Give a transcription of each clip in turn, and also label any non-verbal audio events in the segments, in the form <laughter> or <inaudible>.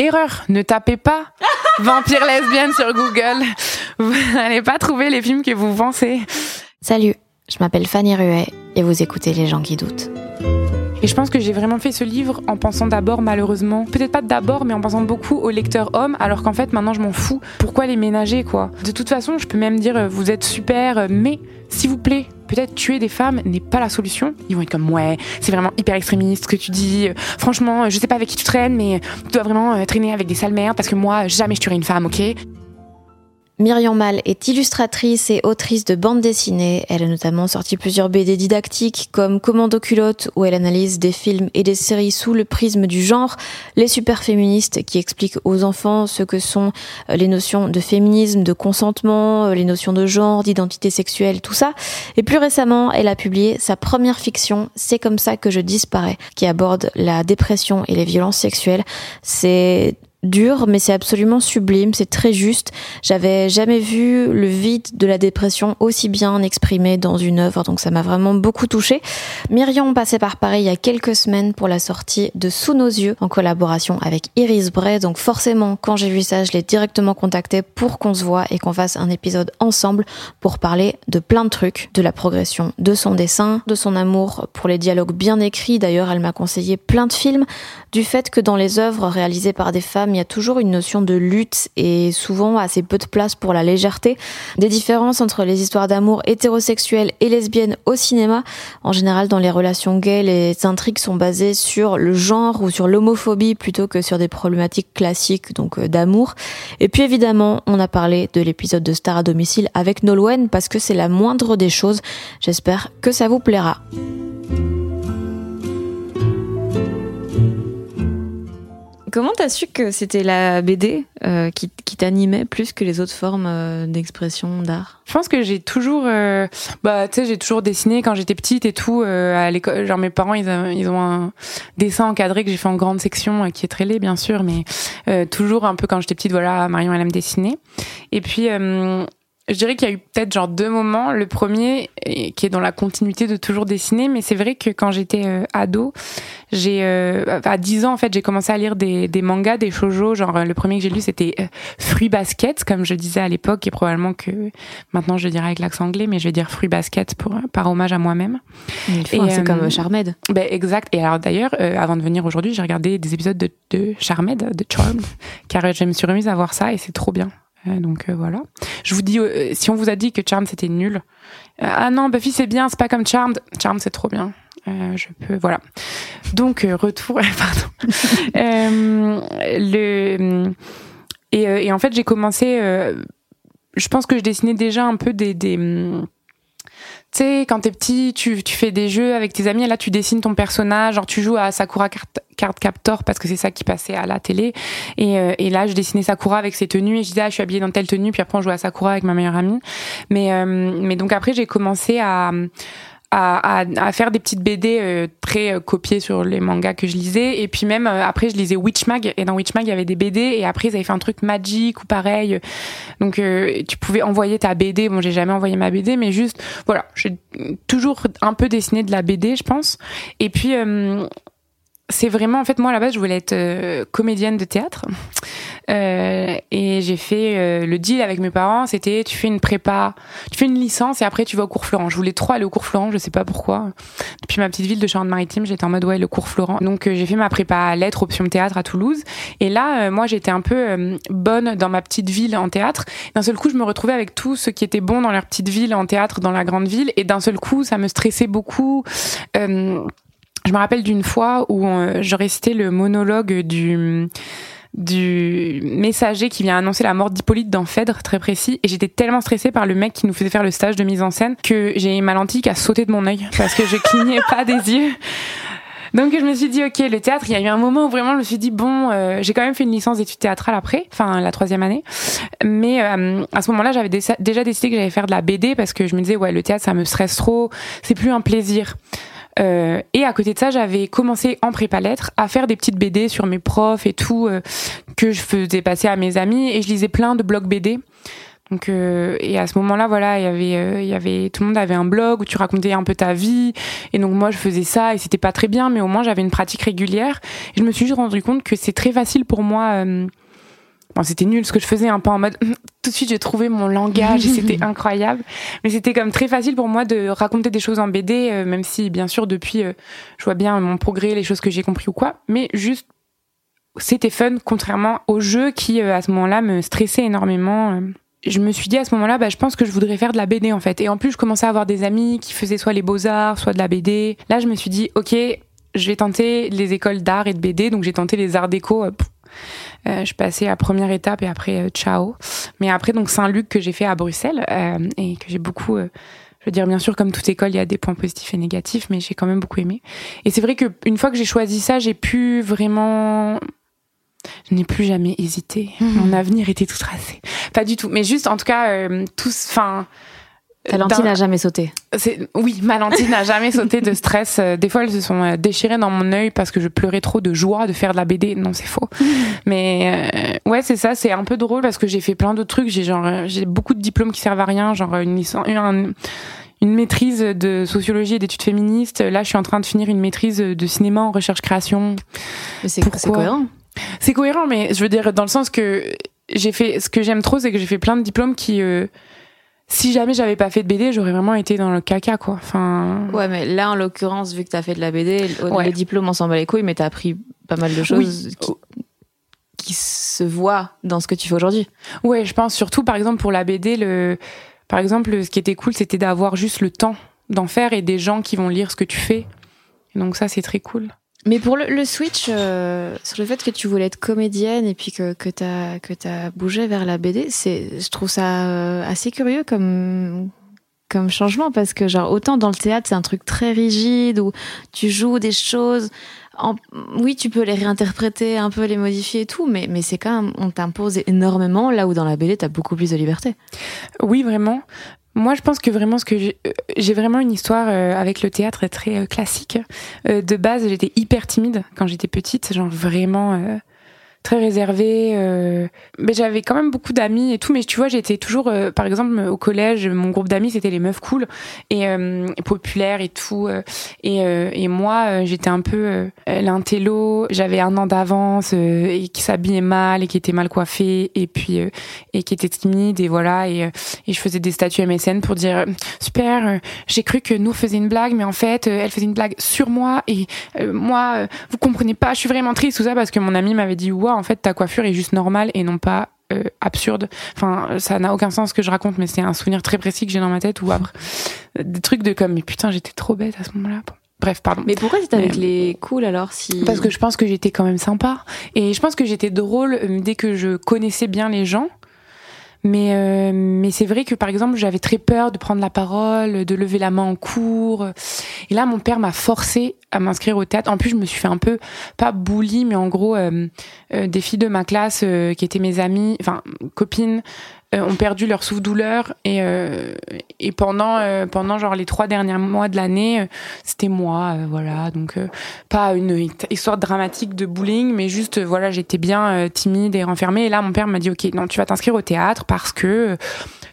Erreur, ne tapez pas <laughs> vampire lesbienne sur Google. Vous n'allez pas trouver les films que vous pensez. Salut, je m'appelle Fanny Ruet et vous écoutez Les gens qui doutent. Et je pense que j'ai vraiment fait ce livre en pensant d'abord, malheureusement, peut-être pas d'abord, mais en pensant beaucoup aux lecteurs hommes, alors qu'en fait maintenant je m'en fous. Pourquoi les ménager, quoi? De toute façon, je peux même dire, euh, vous êtes super, euh, mais s'il vous plaît, peut-être tuer des femmes n'est pas la solution. Ils vont être comme ouais, c'est vraiment hyper extrémiste ce que tu dis. Euh, franchement, je sais pas avec qui tu traînes, mais tu dois vraiment traîner avec des sales parce que moi, jamais je tuerai une femme, ok? Myriam Mal est illustratrice et autrice de bande dessinée. Elle a notamment sorti plusieurs BD didactiques comme Commando culotte où elle analyse des films et des séries sous le prisme du genre, Les super féministes qui expliquent aux enfants ce que sont euh, les notions de féminisme, de consentement, euh, les notions de genre, d'identité sexuelle, tout ça. Et plus récemment, elle a publié sa première fiction, C'est comme ça que je disparais, qui aborde la dépression et les violences sexuelles. C'est dur, mais c'est absolument sublime, c'est très juste. J'avais jamais vu le vide de la dépression aussi bien exprimé dans une œuvre, donc ça m'a vraiment beaucoup touché. Myriam passait par Paris il y a quelques semaines pour la sortie de Sous nos yeux en collaboration avec Iris Bray, donc forcément quand j'ai vu ça, je l'ai directement contactée pour qu'on se voit et qu'on fasse un épisode ensemble pour parler de plein de trucs, de la progression de son dessin, de son amour pour les dialogues bien écrits. D'ailleurs, elle m'a conseillé plein de films, du fait que dans les œuvres réalisées par des femmes il y a toujours une notion de lutte et souvent assez peu de place pour la légèreté. Des différences entre les histoires d'amour hétérosexuelles et lesbiennes au cinéma. En général, dans les relations gays, les intrigues sont basées sur le genre ou sur l'homophobie plutôt que sur des problématiques classiques, donc euh, d'amour. Et puis évidemment, on a parlé de l'épisode de Star à domicile avec Nolwenn parce que c'est la moindre des choses. J'espère que ça vous plaira. Comment t'as su que c'était la BD euh, qui, t'animait plus que les autres formes euh, d'expression d'art? Je pense que j'ai toujours, euh, bah tu sais, j'ai toujours dessiné quand j'étais petite et tout à l'école. Genre mes parents, ils, ils, ont un dessin encadré que j'ai fait en grande section, qui est très laid bien sûr, mais toujours un peu quand j'étais petite, voilà, Marion elle aime dessiner. Et puis je dirais qu'il y a eu peut-être genre deux moments. Le premier, qui est dans la continuité de toujours dessiner, mais c'est vrai que quand j'étais euh, ado, j'ai euh, à 10 ans en fait, j'ai commencé à lire des, des mangas, des shoujo. Genre le premier que j'ai lu, c'était euh, Fruit Basket, comme je disais à l'époque, et probablement que maintenant je dirais avec l'accent anglais, mais je vais dire Fruit Basket pour par hommage à moi-même. C'est comme Charmed. Ben exact. Et alors d'ailleurs, avant de venir aujourd'hui, j'ai regardé des épisodes de, de Charmed, de Charmed, <laughs> car je me suis remise à voir ça et c'est trop bien. Euh, donc euh, voilà. Je vous dis, euh, si on vous a dit que Charmed c'était nul, ah non, Buffy c'est bien, c'est pas comme Charmed. Charmed c'est trop bien. je peux, voilà. Donc retour, <laughs> pardon. le et, en fait j'ai commencé. je pense que je dessinais déjà un peu des tu sais, quand t'es petit, tu, fais des jeux avec tes amis, et là tu dessines ton personnage, genre tu joues à Sakura Card, Card Captor parce que c'est ça qui passait à la télé. Et, euh, et là, je dessinais Sakura avec ses tenues et je disais, ah, je suis habillée dans telle tenue, puis après on jouait à Sakura avec ma meilleure amie. Mais, euh, mais donc après, j'ai commencé à à, à, faire des petites BD euh, très euh, copiées sur les mangas que je lisais. Et puis même euh, après je lisais Witchmag et dans Witchmag il y avait des BD et après ils avaient fait un truc magique ou pareil. Donc tu pouvais envoyer ta BD bon j'ai jamais envoyé ma BD mais juste voilà. J'ai toujours un peu dessiné de la BD je pense. Et puis c'est vraiment en fait moi à la base je voulais être comédienne de théâtre Euh, j'ai fait euh, le deal avec mes parents, c'était tu fais une prépa, tu fais une licence et après tu vas au cours Florent. Je voulais trop aller au cours Florent, je sais pas pourquoi. Depuis ma petite ville de Charente-Maritime, j'étais en mode ouais le cours Florent. Donc euh, j'ai fait ma prépa lettres, option théâtre à Toulouse. Et là, moi j'étais un peu bonne dans ma petite ville en théâtre. D'un seul coup, je me retrouvais avec tout ce qui était bon dans leur petite ville en théâtre, dans la grande ville. Et d'un seul coup, ça me stressait beaucoup. je me rappelle d'une fois où je restais le monologue du du messager qui vient annoncer la mort d'Hippolyte dans Phèdre, très précis. Et j'étais tellement stressée par le mec qui nous faisait faire le stage de mise en scène que j'ai ma lentille qui a sauté de mon œil parce que je <laughs> clignais pas des yeux. Donc je me suis dit ok le théâtre il y a eu un moment où vraiment je me suis dit bon euh, j'ai quand même fait une licence d'études théâtrales après enfin la troisième année mais euh, à ce moment-là j'avais déjà décidé que j'allais faire de la BD parce que je me disais ouais le théâtre ça me stresse trop c'est plus un plaisir euh, et à côté de ça, j'avais commencé en prépa lettres à faire des petites BD sur mes profs et tout euh, que je faisais passer à mes amis et je lisais plein de blogs BD. Donc euh, et à ce moment-là, voilà, il y avait il y avait tout le monde avait un blog où tu racontais un peu ta vie et donc moi je faisais ça et c'était pas très bien mais au moins j'avais une pratique régulière et je me suis juste rendu compte que c'est très facile pour moi Bon, c'était nul ce que je faisais, un peu en mode tout de suite j'ai trouvé mon langage et c'était <laughs> incroyable. Mais c'était comme très facile pour moi de raconter des choses en BD, euh, même si bien sûr depuis euh, je vois bien mon progrès, les choses que j'ai compris ou quoi. Mais juste c'était fun, contrairement au jeu qui euh, à ce moment-là me stressait énormément. Je me suis dit à ce moment-là, bah, je pense que je voudrais faire de la BD en fait. Et en plus, je commençais à avoir des amis qui faisaient soit les beaux-arts, soit de la BD. Là, je me suis dit, ok, je vais tenter les écoles d'art et de BD. Donc j'ai tenté les arts déco. Euh, je passais à première étape et après euh, ciao. Mais après donc Saint-Luc que j'ai fait à Bruxelles euh, et que j'ai beaucoup je veux dire, bien sûr, comme toute école, il y a des points positifs et négatifs, mais j'ai quand même beaucoup aimé. Et c'est vrai que une fois que j'ai choisi ça, j'ai pu vraiment, je n'ai plus jamais hésité. Mmh. Mon avenir était tout tracé. Pas du tout, mais juste, en tout cas, euh, tous, enfin, ta lentille n'a jamais sauté. Oui, ma lentille n'a jamais sauté de stress. Euh, des fois, elles se sont euh, déchirées dans mon œil parce que je pleurais trop de joie de faire de la BD. Non, c'est faux. <laughs> Mais euh, ouais, c'est ça. C'est un peu drôle parce que j'ai fait plein d'autres trucs. J'ai genre, j'ai beaucoup de diplômes qui servent à rien, genre une licence, une, une maîtrise de sociologie et d'études féministes. Là, je suis en train de finir une maîtrise de cinéma en recherche création. C'est cohérent. C'est cohérent, mais je veux dire dans le sens que j'ai fait. Ce que j'aime trop, c'est que j'ai fait plein de diplômes qui si jamais j'avais pas fait de BD, j'aurais vraiment été dans le caca, quoi. Enfin. Ouais, mais là, en l'occurrence, vu que t'as fait de la BD, le diplôme, on s'en bat les couilles, mais t'as appris pas mal de choses qui, se voient dans ce que tu fais aujourd'hui. Ouais, je pense surtout, par exemple, pour la BD, le, par exemple, ce qui était cool, c'était d'avoir juste le temps d'en faire et des gens qui vont lire ce que tu fais. donc ça, c'est très cool. Mais pour le, switch euh, sur le fait que tu voulais être comédienne et puis que que t'as que t'as bougé vers la BD, je trouve ça euh, assez curieux comme comme changement parce que genre autant dans le théâtre c'est un truc très rigide où tu joues des choses en, oui tu peux les réinterpréter un peu les modifier et tout mais mais c'est quand même on t'impose énormément là où dans la BD t'as beaucoup plus de liberté. Oui vraiment moi, je pense que vraiment, ce que j'ai vraiment une histoire euh, avec le théâtre très euh, classique. Euh, de base, j'étais hyper timide quand j'étais petite, genre vraiment très réservée. Euh, mais j'avais quand même beaucoup d'amis et tout. Mais tu vois, j'étais toujours, euh, par exemple, au collège, mon groupe d'amis c'était les meufs cool et euh, populaires et tout. et, et moi, j'étais un peu l'intello. J'avais un an d'avance et qui s'habillait mal et qui était mal coiffée et puis et qui était timide et voilà. Et, et je faisais des statuts MSN pour dire super. J'ai cru que nous faisait une blague, mais en fait, elle faisait une blague sur moi et moi, vous comprenez pas. Je suis vraiment triste tout ça parce que mon ami m'avait dit en fait ta coiffure est juste normale et non pas euh, absurde. Enfin, ça n'a aucun sens ce que je raconte, mais c'est un souvenir très précis que j'ai dans ma tête ou après des trucs de comme mais putain j'étais trop bête à ce moment-là. Bref, pardon. Mais pourquoi t'étais avec les cools alors si Parce que je pense que j'étais quand même sympa et je pense que j'étais drôle euh, dès que je connaissais bien les gens. Mais euh, mais c'est vrai que par exemple j'avais très peur de prendre la parole, de lever la main en cours. Et là mon père m'a forcé à m'inscrire au théâtre. En plus je me suis fait un peu pas bully mais en gros euh, euh, des filles de ma classe qui étaient mes amies, enfin copines euh, ont perdu leur souffle-douleur et euh, et pendant euh, pendant genre les trois derniers mois de l'année c'était moi voilà. Donc pas une histoire dramatique de bullying mais juste voilà j'étais bien timide et renfermée. Et là mon père m'a dit ok non tu vas t'inscrire au théâtre parce que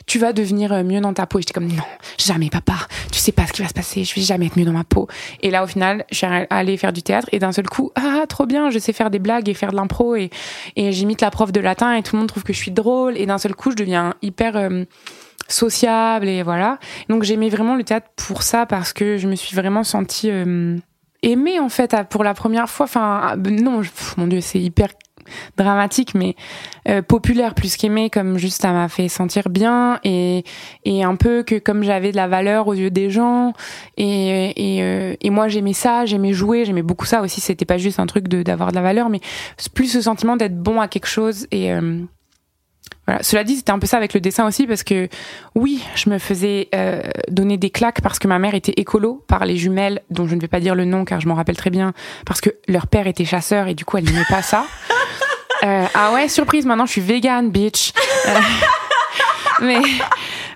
tu vas devenir euh, mieux dans ta peau. Et j'étais comme non, jamais papa, tu sais pas ce qui va se passer, je vais jamais être mieux dans ma peau. Et là au final, je suis allée faire du théâtre et d'un seul coup, ah trop bien, je sais faire des blagues et faire de l'impro et et j'imite la prof de latin et tout le monde trouve que je suis drôle et d'un seul coup, je deviens hyper euh, sociable et voilà. Donc j'aimais vraiment le théâtre pour ça parce que je me suis vraiment sentie euh, aimée en fait pour la première fois. Enfin ah, non, mon dieu, c'est hyper dramatique, mais euh, populaire plus qu'aimé, comme juste ça m'a fait sentir bien et, et un peu que comme j'avais de la valeur aux yeux des gens et, et, euh, et moi j'aimais ça, j'aimais jouer, j'aimais beaucoup ça aussi. C'était pas juste un truc de d'avoir de la valeur, mais plus ce sentiment d'être bon à quelque chose et euh, voilà. Cela dit, c'était un peu ça avec le dessin aussi, parce que oui, je me faisais euh, donner des claques parce que ma mère était écolo par les jumelles, dont je ne vais pas dire le nom car je m'en rappelle très bien, parce que leur père était chasseur et du coup elle n'aimait pas ça. <laughs> Euh, ah ouais, surprise, maintenant je suis vegan, bitch. Euh, <laughs> mais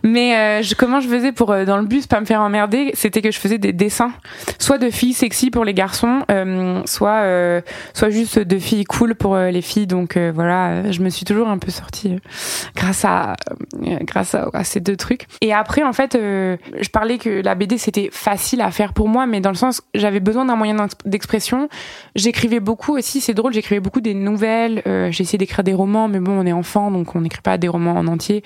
mais euh, je, comment je faisais pour euh, dans le bus pas me faire emmerder C'était que je faisais des dessins, soit de filles sexy pour les garçons, euh, soit soit juste de filles cool pour les filles. Donc voilà, je me suis toujours un peu sortie grâce à grâce à, à, ces deux trucs. Et après en fait, je parlais que la BD c'était facile à faire pour moi, mais dans le sens j'avais besoin d'un moyen d'expression. J'écrivais beaucoup aussi, c'est drôle, j'écrivais beaucoup des nouvelles. J'ai essayé d'écrire des romans, mais bon, on est enfant, donc on n'écrit pas des romans en entier.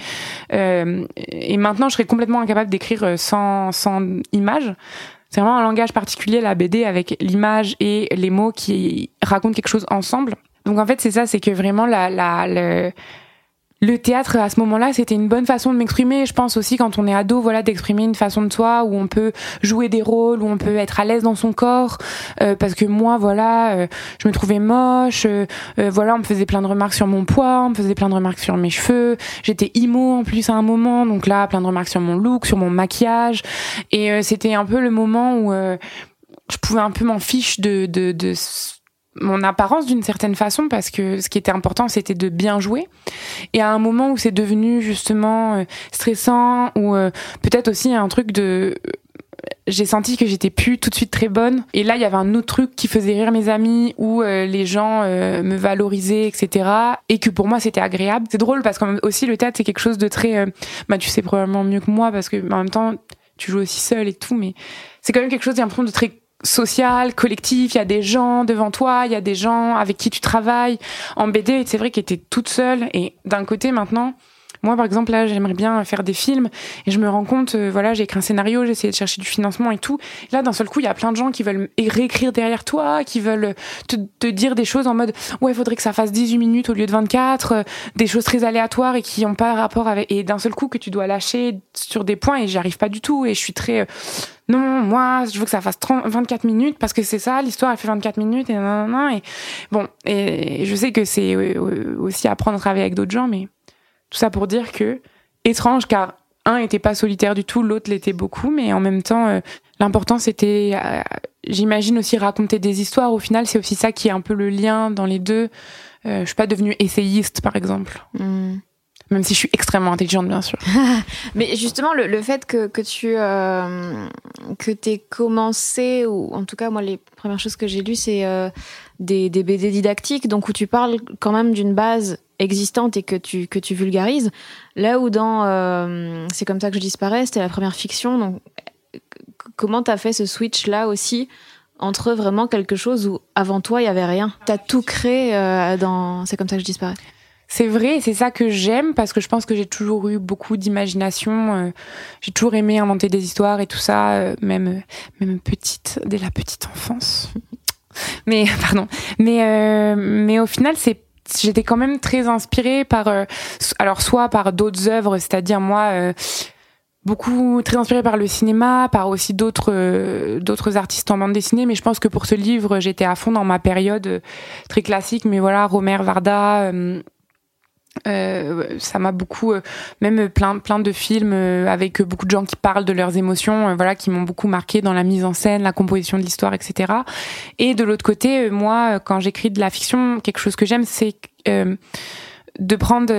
Euh, et maintenant, je serais complètement incapable d'écrire euh, sans, sans image. C'est vraiment un langage particulier, la BD, avec l'image et les mots qui racontent quelque chose ensemble. Donc en fait, c'est ça, c'est que vraiment la, la, le, le théâtre à ce moment-là, c'était une bonne façon de m'exprimer. Je pense aussi quand on est ado, voilà, d'exprimer une façon de soi où on peut jouer des rôles, où on peut être à l'aise dans son corps. Euh, parce que moi, voilà, euh, je me trouvais moche. Euh, voilà, on me faisait plein de remarques sur mon poids, on me faisait plein de remarques sur mes cheveux. J'étais imo en plus à un moment, donc là, plein de remarques sur mon look, sur mon maquillage. Et c'était un peu le moment où je pouvais un peu m'en fiche de, de, de mon apparence d'une certaine façon parce que ce qui était important c'était de bien jouer. Et à un moment où c'est devenu justement euh, stressant ou euh, peut-être aussi un truc de euh, j'ai senti que j'étais plus tout de suite très bonne. Et là il y avait un autre truc qui faisait rire mes amis où les gens me valorisaient etc et que pour moi c'était agréable. C'est drôle parce que aussi le théâtre c'est quelque chose de très bah tu sais probablement mieux que moi parce que en même temps tu joues aussi seul et tout mais c'est quand même quelque chose d'important de très social, collectif, il y a des gens devant toi, il y a des gens avec qui tu travailles. En BD, c'est vrai qu'elle était toute seule et d'un côté maintenant, moi, par exemple, là, j'aimerais bien faire des films et je me rends compte, euh, voilà, j'ai écrit un scénario, j'ai essayé de chercher du financement et tout. là, d'un seul coup, il y a plein de gens qui veulent réécrire derrière toi, qui veulent te, dire des choses en mode, ouais, il faudrait que ça fasse 18 minutes au lieu de 24, euh, des choses très aléatoires et qui n'ont pas rapport avec, et d'un seul coup que tu dois lâcher sur des points et j'y arrive pas du tout et je suis très, euh, non, moi, je veux que ça fasse 30, 24 minutes parce que c'est ça, l'histoire, elle fait 24 minutes et non, et bon, et je sais que c'est aussi apprendre à travailler avec d'autres gens, mais tout ça pour dire que, étrange, car un était pas solitaire du tout, l'autre l'était beaucoup, mais en même temps, euh, l'important c'était, euh, j'imagine aussi raconter des histoires. Au final, c'est aussi ça qui est un peu le lien dans les deux. Euh, je suis pas devenue essayiste, par exemple. Hmm. Même si je suis extrêmement intelligente, bien sûr. <laughs> Mais justement, le, le, fait que, que tu euh, que commencé, ou en tout cas, moi, les premières choses que j'ai lues, c'est des, des BD didactiques, donc où tu parles quand même d'une base existante et que tu, que tu vulgarises. Là où dans euh, C'est comme ça que je disparais, c'était la première fiction. Donc, comment t'as fait ce switch là aussi entre vraiment quelque chose où avant toi il y avait rien? T'as tout créé euh, dans C'est comme ça que je disparais. C'est vrai, c'est ça que j'aime parce que je pense que j'ai toujours eu beaucoup d'imagination. Euh, j'ai toujours aimé inventer des histoires et tout ça, même même petite dès la petite enfance. <laughs> mais <laughs> pardon. Mais mais au final, c'est j'étais quand même très inspirée par, euh, alors soit par d'autres œuvres, c'est-à-dire moi, euh, beaucoup très inspirée par le cinéma, par aussi d'autres euh, d'autres artistes en bande dessinée. Mais je pense que pour ce livre, j'étais à fond dans ma période très classique. Mais voilà, Romer, Varda. Euh, ça m'a beaucoup, euh, même plein plein de films euh, avec beaucoup de gens qui parlent de leurs émotions, voilà, qui m'ont beaucoup marqué dans la mise en scène, la composition de l'histoire, etc. Et de l'autre côté, moi, quand j'écris de la fiction, quelque chose que j'aime, c'est de prendre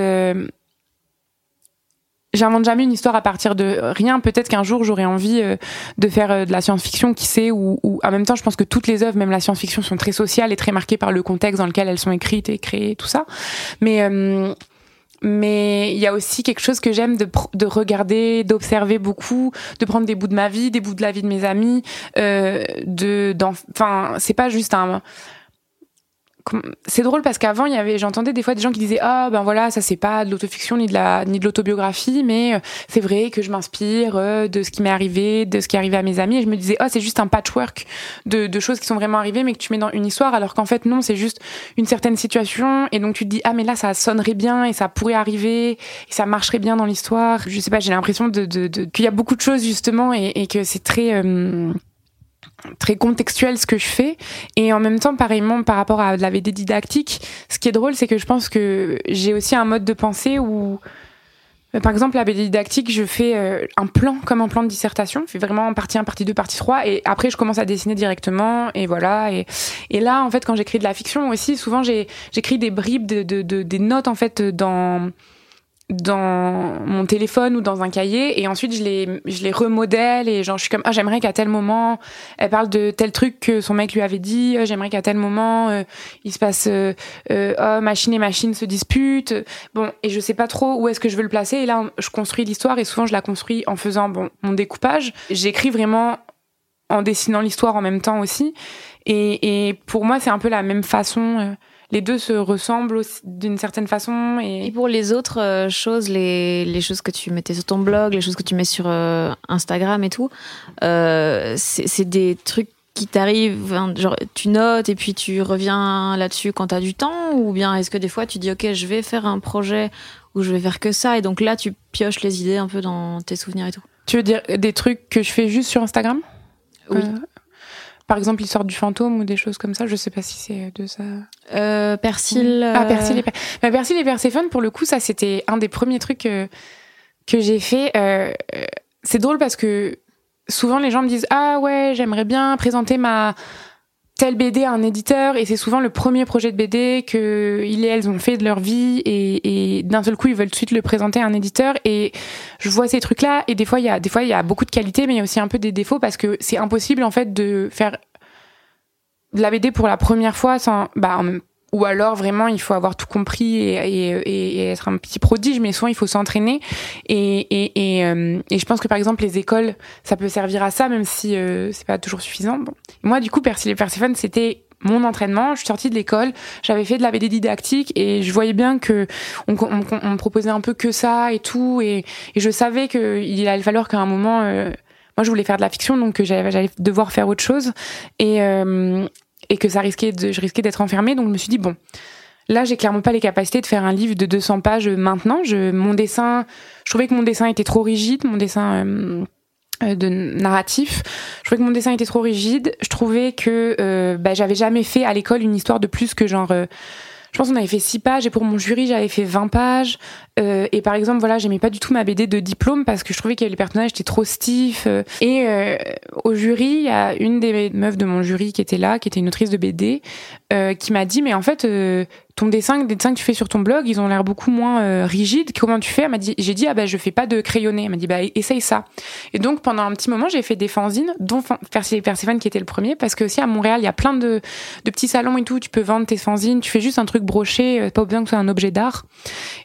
j'invente jamais une histoire à partir de rien. Peut-être qu'un jour j'aurai envie de faire de la science-fiction, qui sait, ou, en même temps je pense que toutes les œuvres, même la science-fiction, sont très sociales et très marquées par le contexte dans lequel elles sont écrites et créées, tout ça. Mais mais il y a aussi quelque chose que j'aime de, de regarder, d'observer beaucoup, de prendre des bouts de ma vie, des bouts de la vie de mes amis, euh, de, enfin, c'est pas juste un c'est drôle parce qu'avant il y avait j'entendais des fois des gens qui disaient ah ben voilà ça c'est pas de l'autofiction ni de la ni de l'autobiographie mais euh, c'est vrai que je m'inspire euh, de ce qui m'est arrivé de ce qui est arrivé à mes amis. Et je me disais ah c'est juste un patchwork de, de choses qui sont vraiment arrivées mais que tu mets dans une histoire alors qu'en fait non c'est juste une certaine situation. Et donc tu te dis ah mais là ça sonnerait bien et ça pourrait arriver et ça marcherait bien dans l'histoire. Je sais pas j'ai l'impression de, de, de qu'il y a beaucoup de choses justement et, et que c'est très euh, très contextuel ce que je fais et en même temps pareillement par rapport à la VD didactique ce qui est drôle c'est que je pense que j'ai aussi un mode de pensée où euh, par exemple, la BD didactique, je fais euh, un plan comme un plan de dissertation. Je fais vraiment partie 1, partie 2, partie 3. Et après, je commence à dessiner directement. Et voilà. Et, et là, en fait, quand j'écris de la fiction aussi, souvent, j'écris des bribes, de, de, de, des notes, en fait, dans dans mon téléphone ou dans un cahier et ensuite je les je les remodèle et genre je suis comme ah j'aimerais qu'à tel moment elle parle de tel truc que son mec lui avait dit ah, j'aimerais qu'à tel moment euh, il se passe euh, euh, oh machine et machine se disputent. Bon et je sais pas trop où est-ce que je veux le placer et là je construis l'histoire et souvent je la construis en faisant bon mon découpage. J'écris vraiment en dessinant l'histoire en même temps aussi et, et pour moi c'est un peu la même façon les deux se ressemblent d'une certaine façon. Et... pour les autres euh, choses, les, les, choses que tu mettais sur ton blog, les choses que tu mets sur euh, Instagram et tout, euh, c'est des trucs qui t'arrivent, genre tu notes et puis tu reviens là-dessus quand tu as du temps ou bien est-ce que des fois tu dis ok je vais faire un projet où je vais faire que ça et donc là tu pioches les idées un peu dans tes souvenirs et tout? Tu veux dire des trucs que je fais juste sur Instagram? Oui par exemple l'histoire du fantôme ou des choses comme ça je sais pas si c'est de ça. Euh, Persil ah Persil et, bah, Persil et Perséphone pour le coup ça c'était un des premiers trucs que, que j'ai fait euh, c'est drôle parce que souvent les gens me disent ah ouais j'aimerais bien présenter ma telle BD à un éditeur et c'est souvent le premier projet de BD que ils et elles ont fait de leur vie et, et d'un seul coup ils veulent tout de suite le présenter à un éditeur et je vois ces trucs là et des fois il y a des fois il y a beaucoup de qualité mais il y a aussi un peu des défauts parce que c'est impossible en fait de faire de la BD pour la première fois sans bah ou alors vraiment il faut avoir tout compris et, et, et, être un petit prodige mais souvent il faut s'entraîner. Et, euh, et, je pense que par exemple les écoles ça peut servir à ça même si euh, c'est pas toujours suffisant. Bon. moi du coup Persil et Perséphone c'était mon entraînement, je suis sortie de l'école, j'avais fait de la BD didactique et je voyais bien que on, on, on me proposait un peu que ça et tout. Et, je savais qu'il allait falloir qu'à un moment euh, moi je voulais faire de la fiction donc j'allais devoir faire autre chose. Et et que ça risquait de, je risquais d'être enfermée. Donc je me suis dit bon, là j'ai clairement pas les capacités de faire un livre de 200 pages maintenant. Je, mon dessin, je trouvais que mon dessin était trop rigide, mon dessin euh, euh, de narratif. Je trouvais que mon dessin était trop rigide. Je trouvais que euh, bah, j'avais jamais fait à l'école une histoire de plus que genre je pense qu'on avait fait 6 pages et pour mon jury j'avais fait 20 pages. Euh, et par exemple voilà j'aimais pas du tout ma BD de diplôme parce que je trouvais que les personnages étaient trop stiffs euh, et euh, au jury il y a une des meufs de mon jury qui était là qui était une autrice de BD euh, qui m'a dit mais en fait ton dessin, les dessins que tu fais sur ton blog, ils ont l'air beaucoup moins euh, rigides. Comment tu fais m'a dit, j'ai dit ah ben je fais pas de crayonné. Elle m'a dit bah essaye ça. Et donc pendant un petit moment, j'ai fait des fanzines, dont Perséphone qui était le premier, parce que aussi à Montréal, il y a plein de, de petits salons et tout. Tu peux vendre tes fanzines. Tu fais juste un truc broché, euh, pas besoin que ce soit un objet d'art.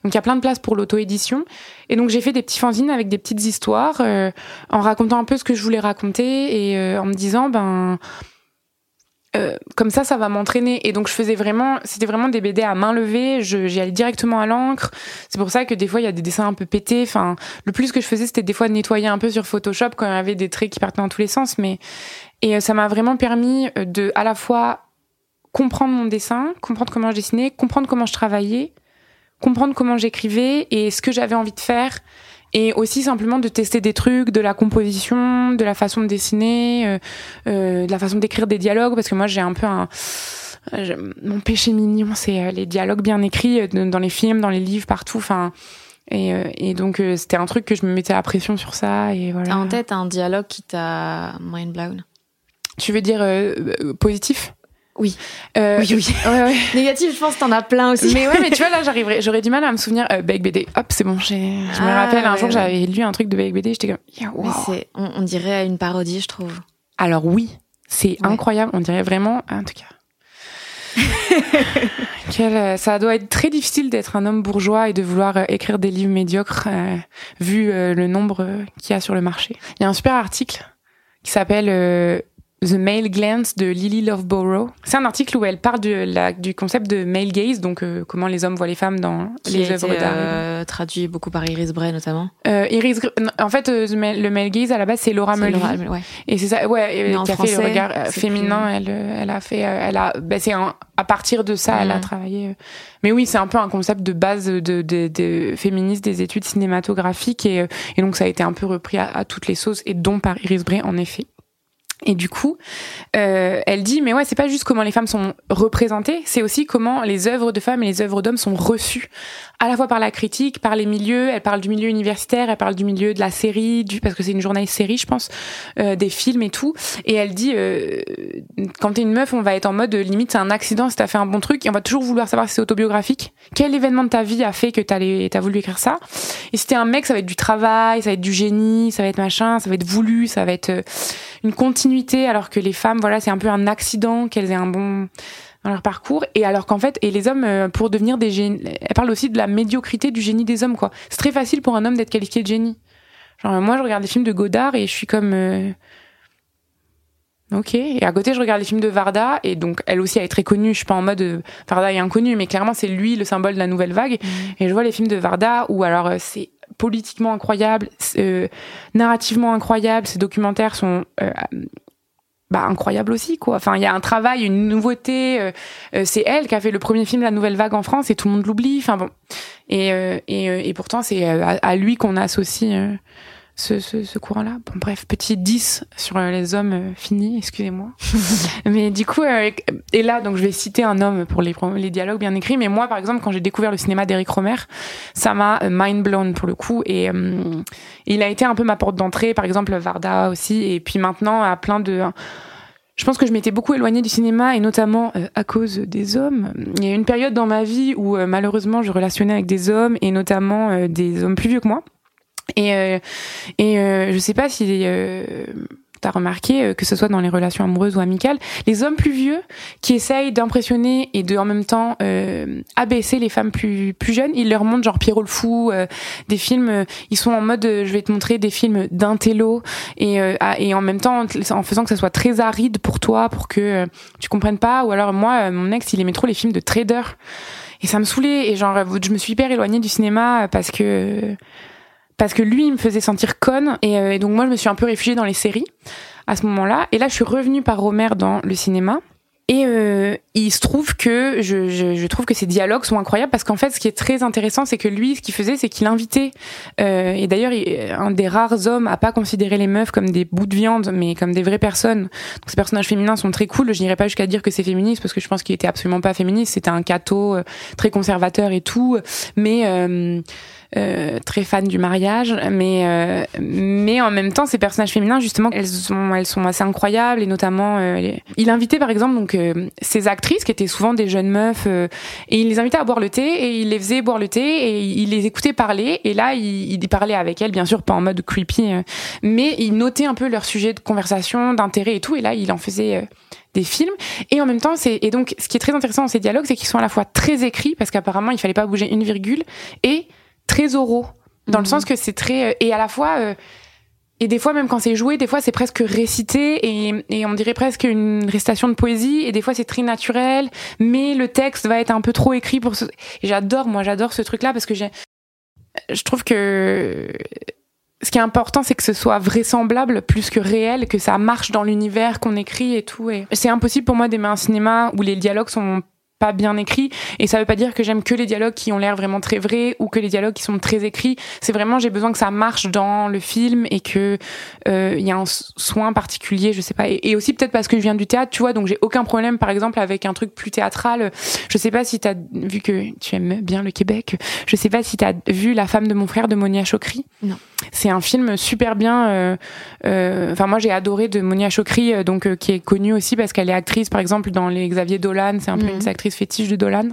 Donc il y a plein de place pour l'auto-édition. Et donc j'ai fait des petits fanzines avec des petites histoires, euh, en racontant un peu ce que je voulais raconter et euh, en me disant ben euh, comme ça, ça va m'entraîner. Et donc, je faisais vraiment, c'était vraiment des BD à main levée. J'y allais directement à l'encre. C'est pour ça que des fois, il y a des dessins un peu pétés. Enfin, le plus que je faisais, c'était des fois de nettoyer un peu sur Photoshop quand il y avait des traits qui partaient dans tous les sens. Mais et euh, ça m'a vraiment permis euh, de, à la fois comprendre mon dessin, comprendre comment je dessinais, comprendre comment je travaillais, comprendre comment j'écrivais et ce que j'avais envie de faire et aussi simplement de tester des trucs, de la composition, de la façon de dessiner, euh, euh, de la façon d'écrire des dialogues, parce que moi j'ai un peu un mon péché mignon, c'est euh, les dialogues bien écrits dans les films, dans les livres, partout. Enfin, et, et donc c'était un truc que je me mettais à pression sur ça. Et voilà. T'as en tête un dialogue qui t'a mind blown? Tu veux dire positif? Oui. Euh, oui, oui. <laughs> Ouais, ouais. Négatif, je pense, t'en as plein aussi. Mais ouais, mais tu vois, là, j'arriverais, j'aurais du mal à me souvenir. Euh, BD, hop, c'est bon. J'ai, je me ah, rappelle un jour, j'avais lu un truc de Beck BD, j'étais comme, yeah, wow. c'est, on, on, dirait une parodie, je trouve. Alors oui, c'est incroyable. On dirait vraiment, en tout cas. <laughs> Quel, ça doit être très difficile d'être un homme bourgeois et de vouloir écrire des livres médiocres vu le nombre qu'il y a sur le marché. Il y a un super article qui s'appelle The Male Glance de Lily Loveborough. C'est un article où elle parle de la, du concept de male gaze, donc euh, comment les hommes voient les femmes dans les œuvres d'art. Euh, traduit beaucoup par Iris Bray notamment. Euh, Iris, en fait, euh, le male gaze à la base c'est Laura Mulvey. ouais. Et c'est ça, ouais, qui a fait le regard féminin. Elle, elle a fait, elle a, ben c'est à partir de ça, elle a travaillé. Mais oui, c'est un peu un concept de base de, de, de féministe des études cinématographiques et, et donc ça a été un peu repris à, à toutes les sauces et dont par Iris Bray en effet. Et du coup, euh, elle dit mais ouais, c'est pas juste comment les femmes sont représentées, c'est aussi comment les œuvres de femmes et les œuvres d'hommes sont reçues, à la fois par la critique, par les milieux. Elle parle du milieu universitaire, elle parle du milieu de la série, du parce que c'est une journaliste série, je pense, euh, des films et tout. Et elle dit euh, quand t'es une meuf, on va être en mode limite c'est un accident si t'as fait un bon truc, et on va toujours vouloir savoir si c'est autobiographique. Quel événement de ta vie a fait que t'as t'as voulu écrire ça? Et si t'es un mec, ça va être du travail, ça va être du génie, ça va être machin, ça va être voulu, ça va être euh, une continuité, alors que les femmes, voilà, c'est un peu un accident qu'elles aient un bon dans leur parcours et alors qu'en fait et les hommes euh, pour devenir des génies elle parle aussi de la médiocrité du génie des hommes quoi c'est très facile pour un homme d'être qualifié de génie genre moi je regarde des films de Godard et je suis comme euh, Ok. Et à côté, je regarde les films de Varda, et donc elle aussi elle est très connue. Je suis pas en mode Varda est inconnue, mais clairement c'est lui le symbole de la nouvelle vague. Mmh. Et je vois les films de Varda où alors c'est politiquement incroyable, euh, narrativement incroyable. Ces documentaires sont euh, bah, incroyables aussi. Enfin, il y a un travail, une nouveauté. Euh, c'est elle qui a fait le premier film La Nouvelle Vague en France et tout le monde l'oublie. Enfin bon. Et, pourtant, c'est à, lui qu'on associe ce, ce, ce courant-là. Bon, bref, petit 10 sur euh, les hommes euh, finis, excusez-moi. <laughs> mais du coup, euh, et là, donc je vais citer un homme pour les, les dialogues bien écrits, mais moi, par exemple, quand j'ai découvert le cinéma d'Eric Romer, ça m'a mind blown pour le coup, et il a été un peu ma porte d'entrée, par exemple, Varda aussi, et puis maintenant, à plein de... Je pense que je m'étais beaucoup éloignée du cinéma et notamment à cause des hommes. Il y a une période dans ma vie où malheureusement je relationnais avec des hommes et notamment des hommes plus vieux que moi. Et, euh, et euh, je sais pas si euh, t'as remarqué euh, que ce soit dans les relations amoureuses ou amicales, les hommes plus vieux qui essayent d'impressionner et de en même temps euh, abaisser les femmes plus plus jeunes, ils leur montrent genre Pierrot le fou, des films, ils sont en mode je vais te montrer des films d'intello et et en même temps en faisant que ça soit très aride pour toi pour que tu comprennes pas. Ou alors moi mon ex il aimait trop les films de trader et ça me saoulait et genre je me suis hyper éloignée du cinéma parce que parce que lui, il me faisait sentir conne. Euh, et, donc moi, je me suis un peu réfugiée dans les séries à ce moment-là. Et là, je suis revenue par Romer dans le cinéma. Et euh, il se trouve que je, je, je, trouve que ces dialogues sont incroyables parce qu'en fait, ce qui est très intéressant, c'est que lui, ce qu'il faisait, c'est qu'il invitait. Euh, et d'ailleurs, un des rares hommes à pas considérer les meufs comme des bouts de viande, mais comme des vraies personnes. Donc, ces personnages féminins sont très cool. Je n'irai pas jusqu'à dire que c'est féministe parce que je pense qu'il était absolument pas féministe. C'était un cateau euh, très conservateur et tout, mais euh, euh, très fan du mariage, mais euh, mais en même temps, ces personnages féminins, justement, elles sont elles sont assez incroyables et notamment, euh, il invitait par exemple donc ces actrices qui étaient souvent des jeunes meufs et il les invitait à boire le thé et il les faisait boire le thé et il les écoutait parler et là il, il parlait avec elles, bien sûr pas en mode creepy, mais il notait un peu leur sujet de conversation, d'intérêt et tout et là il en faisait des films. Et en même temps c'est et donc ce qui est très intéressant dans ces dialogues c'est qu'ils sont à la fois très écrits parce qu'apparemment il fallait pas bouger une virgule et très oraux dans le mhm. sens que c'est très euh, et à la fois euh, et des fois même quand c'est joué des fois c'est presque récité et, et on dirait presque une récitation de poésie et des fois c'est très naturel mais le texte va être un peu trop écrit pour ce j'adore moi j'adore ce truc là parce que j'ai je trouve que ce qui est important, c'est que ce soit vraisemblable plus que réel, que ça marche dans l'univers qu'on écrit et tout. Et c'est impossible pour moi d'aimer un cinéma où les dialogues sont pas bien écrit. Et ça veut pas dire que j'aime que les dialogues qui ont l'air vraiment très vrais ou que les dialogues qui sont très écrits. C'est vraiment j'ai besoin que ça marche dans le film et que euh, il y a un soin particulier je sais pas. Et, aussi peut-être parce que je viens du théâtre tu vois donc j'ai aucun problème par exemple avec un truc plus théâtral. Je sais pas si t'as vu que tu aimes bien le Québec. Je sais pas si t'as vu La femme de mon frère de Monia Chokri. Non. C'est un film super bien euh, euh, enfin moi j'ai adoré de Monia Chokri donc qui est connue aussi parce qu'elle est actrice par exemple dans les Xavier Dolan. C'est un peu mhm. une actrice fétiche de Dolan.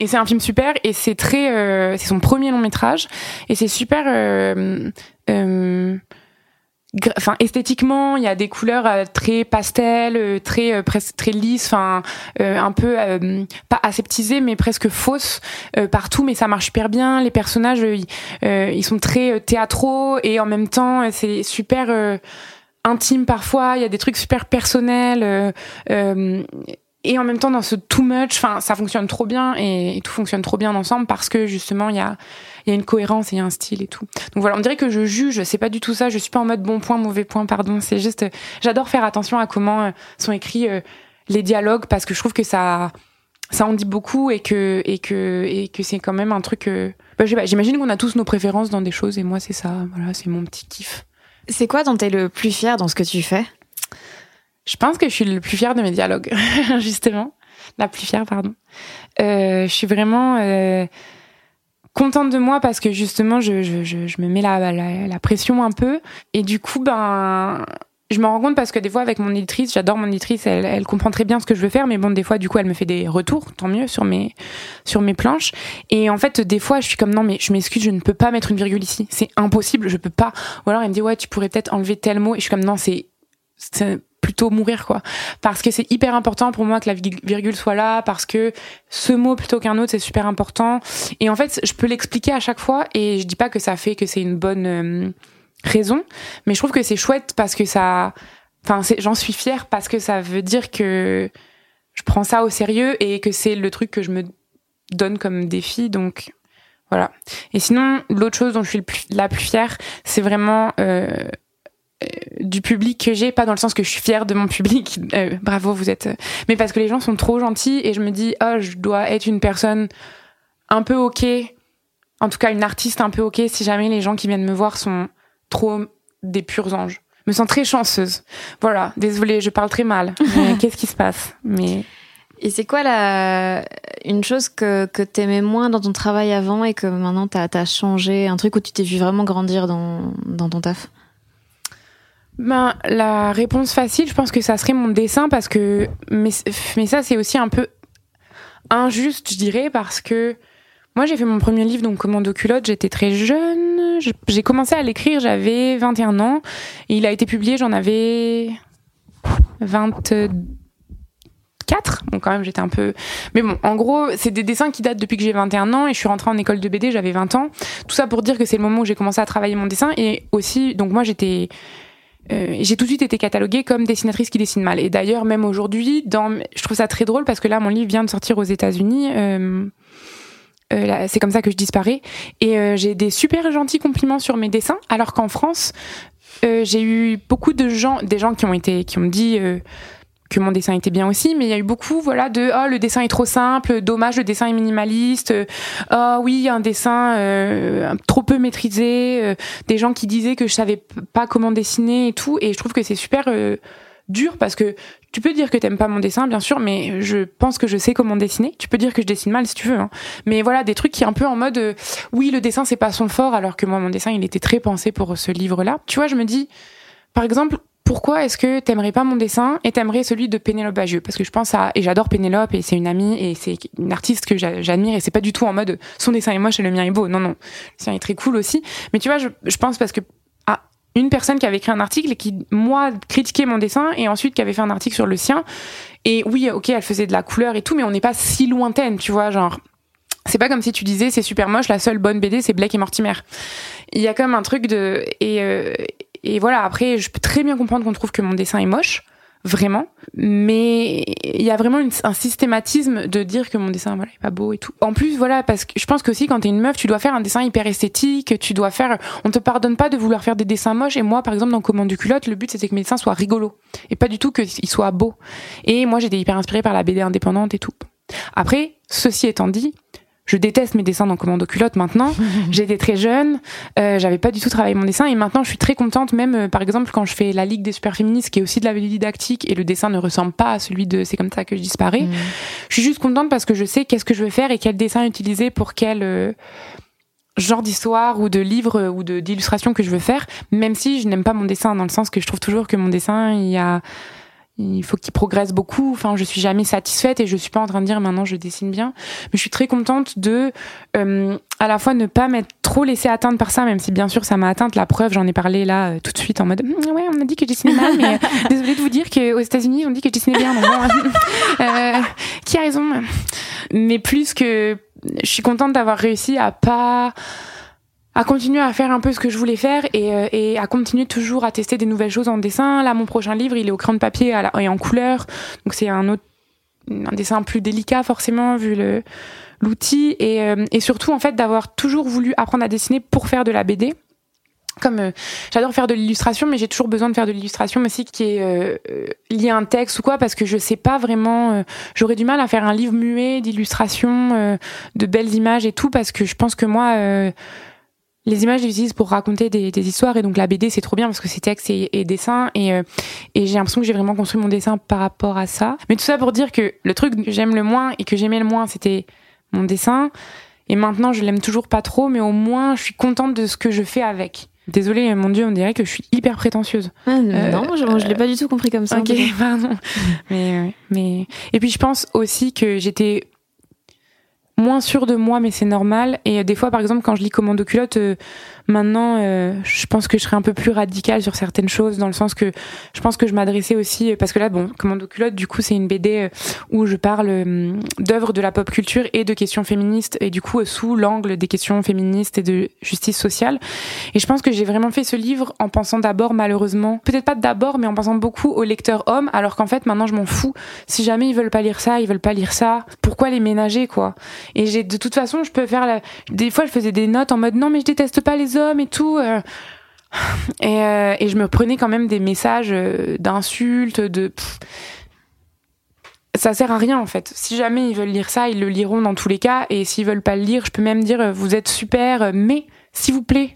Et c'est un film super et c'est très, euh, c'est son premier long métrage et c'est super. Euh, euh, enfin esthétiquement il y a des couleurs très pastel très très lisses enfin un peu pas aseptisées mais presque fausses partout mais ça marche super bien les personnages ils sont très théâtraux et en même temps c'est super intime parfois il y a des trucs super personnels et en même temps dans ce too much enfin ça fonctionne trop bien et, tout fonctionne trop bien ensemble parce que justement il y a une cohérence et il y a un style et tout. Donc voilà on dirait que je juge c'est pas du tout ça. Je suis pas en mode bon point mauvais point pardon. C'est juste j'adore faire attention à comment euh, sont écrits euh, les dialogues parce que je trouve que ça ça en dit beaucoup et que et que et que c'est quand même un truc euh, bah, j'imagine qu'on a tous nos préférences dans des choses et moi c'est ça. Voilà c'est mon petit kiff. C'est quoi dont t'es le plus fier dans ce que tu fais? Je pense que je suis le plus fière de mes dialogues, <laughs> justement. La plus fière, pardon. Euh, je suis vraiment euh, contente de moi parce que justement, je, je, je, je me mets la, la, la, pression un peu. Et du coup, ben, je me rends compte parce que des fois, avec mon éditrice, j'adore mon éditrice, elle, elle comprend très bien ce que je veux faire, mais bon, des fois, du coup, elle me fait des retours, tant mieux, sur mes, sur mes planches. Et en fait, des fois, je suis comme, non, mais je m'excuse, je ne peux pas mettre une virgule ici. C'est impossible, je peux pas. Ou alors, elle me dit, ouais, tu pourrais peut-être enlever tel mot. Et je suis comme, non, c'est plutôt mourir quoi. Parce que c'est hyper important pour moi que la virgule soit là parce que ce mot plutôt qu'un autre c'est super important. Et en fait je peux l'expliquer à chaque fois et je dis pas que ça fait que c'est une bonne euh, raison mais je trouve que c'est chouette parce que ça enfin j'en suis fière parce que ça veut dire que je prends ça au sérieux et que c'est le truc que je me donne comme défi donc voilà. Et sinon l'autre chose dont je suis la plus fière c'est vraiment euh, du public que j'ai, pas dans le sens que je suis fière de mon public, euh, bravo vous êtes, euh, mais parce que les gens sont trop gentils et je me dis oh je dois être une personne un peu ok, en tout cas une artiste un peu ok si jamais les gens qui viennent me voir sont trop des purs anges. Je me sens très chanceuse. Voilà, désolée, je parle très mal. <laughs> Qu'est-ce qui se passe? Mais et c'est quoi la une chose que que t'aimais moins dans ton travail avant et que maintenant t'as as changé, un truc où tu t'es vu vraiment grandir dans dans ton taf? Ben, la réponse facile, je pense que ça serait mon dessin parce que, mais, mais ça, c'est aussi un peu injuste, je dirais, parce que moi, j'ai fait mon premier livre, donc Commando culotte, j'étais très jeune. J'ai commencé à l'écrire, j'avais 21 ans. Il a été publié, j'en avais 24. Donc quand même, j'étais un peu... Mais bon, en gros, c'est des dessins qui datent depuis que j'ai 21 ans et je suis rentrée en école de BD, j'avais 20 ans. Tout ça pour dire que c'est le moment où j'ai commencé à travailler mon dessin. Et aussi, donc moi, j'étais euh, j'ai tout de suite été cataloguée comme dessinatrice qui dessine mal. Et d'ailleurs, même aujourd'hui, je trouve ça très drôle parce que là, mon livre vient de sortir aux États-Unis. Euh, euh, c'est comme ça que je disparais. Et j'ai des super gentils compliments sur mes dessins, alors qu'en France, j'ai eu beaucoup de gens, des gens qui ont été, qui ont dit que mon dessin était bien aussi, mais il y a eu beaucoup, voilà, de oh le dessin est trop simple, dommage le dessin est minimaliste, oh oui un dessin euh, trop peu maîtrisé, euh, des gens qui disaient que je savais pas comment dessiner et tout, et je trouve que c'est super euh, dur parce que tu peux dire que t'aimes pas mon dessin, bien sûr, mais je pense que je sais comment dessiner. Tu peux dire que je dessine mal si tu veux, hein. mais voilà des trucs qui est un peu en mode oui le dessin c'est pas son fort, alors que moi mon dessin il était très pensé pour ce livre-là. Tu vois, je me dis par exemple pourquoi est-ce que t'aimerais pas mon dessin et t'aimerais celui de Pénélope Bagieux? Parce que je pense à et j'adore Pénélope et c'est une amie et c'est une artiste que j'admire et c'est pas du tout en mode son dessin est moche et le mien est beau. Non non, le sien est très cool aussi. Mais tu vois, je, je pense parce que à une personne qui avait écrit un article et qui moi critiquait mon dessin et ensuite qui avait fait un article sur le sien et oui ok elle faisait de la couleur et tout mais on n'est pas si lointaine tu vois genre c'est pas comme si tu disais c'est super moche la seule bonne BD c'est Blake et Mortimer il y a comme un truc de et euh, et voilà, après, je peux très bien comprendre qu'on trouve que mon dessin est moche, vraiment, mais il y a vraiment un systématisme de dire que mon dessin est pas beau et tout. En plus voilà parce que je pense qu'aussi quand t'es une meuf tu dois faire un dessin hyper esthétique, tu dois faire on te pardonne pas de vouloir faire des dessins moches et moi par exemple dans Commande du culotte le but c'était que mes dessins soient rigolos et pas du tout qu'ils soient beaux. Et moi j'étais hyper inspirée par la BD indépendante et tout. Après ceci étant dit je déteste mes dessins dans commando culotte maintenant. <laughs> J'étais très jeune, euh, j'avais pas du tout travaillé mon dessin et maintenant je suis très contente même euh, par exemple quand je fais la Ligue des super féministes qui est aussi de la didactique et le dessin ne ressemble pas à celui de c'est comme ça que je disparais. Mm. Je suis juste contente parce que je sais qu'est-ce que je veux faire et quel dessin utiliser pour quel euh, genre d'histoire ou de livre ou de d'illustration que je veux faire même si je n'aime pas mon dessin dans le sens que je trouve toujours que mon dessin il y a il faut qu'il progresse beaucoup. Enfin, je suis jamais satisfaite et je suis pas en train de dire maintenant je dessine bien. Mais je suis très contente de euh, à la fois ne pas m'être trop laissée atteindre par ça, même si bien sûr ça m'a atteinte. La preuve, j'en ai parlé là euh, tout de suite en mode mm, ouais, on a dit que je dessinais mal, mais euh, <laughs> désolée de vous dire qu'aux États-Unis on dit que je dessinais bien. <laughs> qui a raison? Mais plus que je suis contente d'avoir réussi à pas à continuer à faire un peu ce que je voulais faire et, euh, et, à continuer toujours à tester des nouvelles choses en dessin. Là, mon prochain livre, il est au crayon de papier et en couleur, donc c'est un autre un dessin plus délicat forcément vu le l'outil et, euh, et surtout en fait d'avoir toujours voulu apprendre à dessiner pour faire de la BD comme euh, j'adore faire de l'illustration, mais j'ai toujours besoin de faire de l'illustration aussi qui est euh, lié à un texte ou quoi, parce que je sais pas vraiment. J'aurais du mal à faire un livre muet d'illustration, de belles images et tout, parce que je pense que moi, les images j'utilise pour raconter des, des, histoires et donc la BD c'est trop bien parce que c'est texte et, et, dessin et, euh, et j'ai l'impression que j'ai vraiment construit mon dessin par rapport à ça. Mais tout ça pour dire que le truc que j'aime le moins et que j'aimais le moins c'était mon dessin et maintenant je l'aime toujours pas trop mais au moins je suis contente de ce que je fais avec. Désolée, mon Dieu, on dirait que je suis hyper prétentieuse. Ah, non, je, je l'ai pas du tout compris comme ça. Ok, <laughs> pardon. mais, mais et puis je pense aussi que j'étais moins sûr de moi, mais c'est normal. Et des fois, par exemple, quand je lis Commando culotte, euh, maintenant, euh, je pense que je serais un peu plus radicale sur certaines choses, dans le sens que je pense que je m'adressais aussi, parce que là, bon, Commando culotte, du coup, c'est une BD euh, où je parle d'œuvres de la pop culture et de questions féministes, et du coup, sous l'angle des questions féministes et de justice sociale. Et je pense que j'ai vraiment fait ce livre en pensant d'abord, malheureusement, peut-être pas d'abord, mais en pensant beaucoup aux lecteurs hommes, alors qu'en fait, maintenant, je m'en fous. Si jamais ils veulent pas lire ça, ils veulent pas lire ça. Pourquoi les ménager, quoi? Et j'ai de toute façon, je peux faire la... des fois je faisais des notes en mode non mais je déteste pas les hommes et tout. Euh. Et, euh, et je me prenais quand même des messages euh, d'insultes, de ça sert à rien en fait. Si jamais ils veulent lire ça, ils le liront dans tous les cas. Et s'ils veulent pas le lire, je peux même dire vous êtes super, mais s'il vous plaît,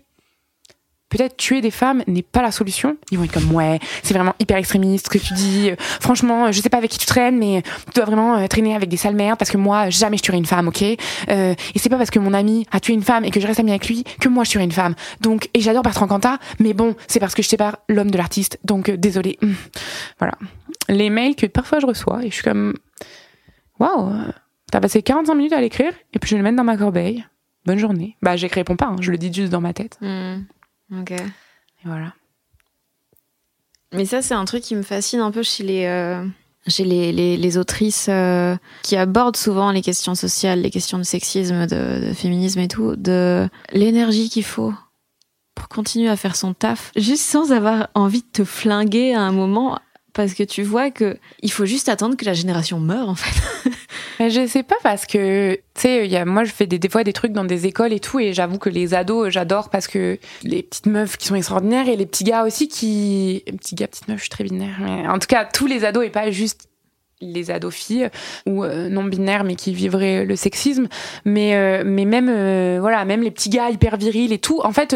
peut-être tuer des femmes n'est pas la solution. Ils vont être comme ouais, c'est vraiment hyper extrémiste ce que tu dis. franchement, je sais pas avec qui tu traînes, mais tu dois vraiment euh, traîner avec des sales merdes parce que moi jamais je tuerai une femme, ok? Euh, Et c'est pas parce que mon ami a tué une femme et que je reste amie avec lui que moi je tuerai une femme. Donc et j'adore Bertrand Cantat, mais bon, c'est parce que je sépare l'homme de l'artiste. Donc euh, désolé. Voilà. Les mails que parfois je reçois et je suis comme waouh, t'as passé 45 minutes à l'écrire et puis je le mets dans ma corbeille. Bonne journée. Bah, je réponds pas, hein, je le dis juste dans ma tête. Hmm. Ok. Et voilà. Mais ça, c'est un truc qui me fascine un peu chez les, euh, chez les, les, les autrices euh, qui abordent souvent les questions sociales, les questions de sexisme, de, de féminisme et tout, de l'énergie qu'il faut pour continuer à faire son taf, juste sans avoir envie de te flinguer à un moment parce que tu vois que il faut juste attendre que la génération meure en fait. <laughs> Mais je sais pas parce que tu sais, moi je fais des, des fois des trucs dans des écoles et tout et j'avoue que les ados j'adore parce que les petites meufs qui sont extraordinaires et les petits gars aussi qui petits gars petites meufs je suis très binaire en tout cas tous les ados et pas juste les ados filles ou euh, non binaires mais qui vivraient le sexisme mais euh, mais même euh, voilà même les petits gars hyper virils et tout en fait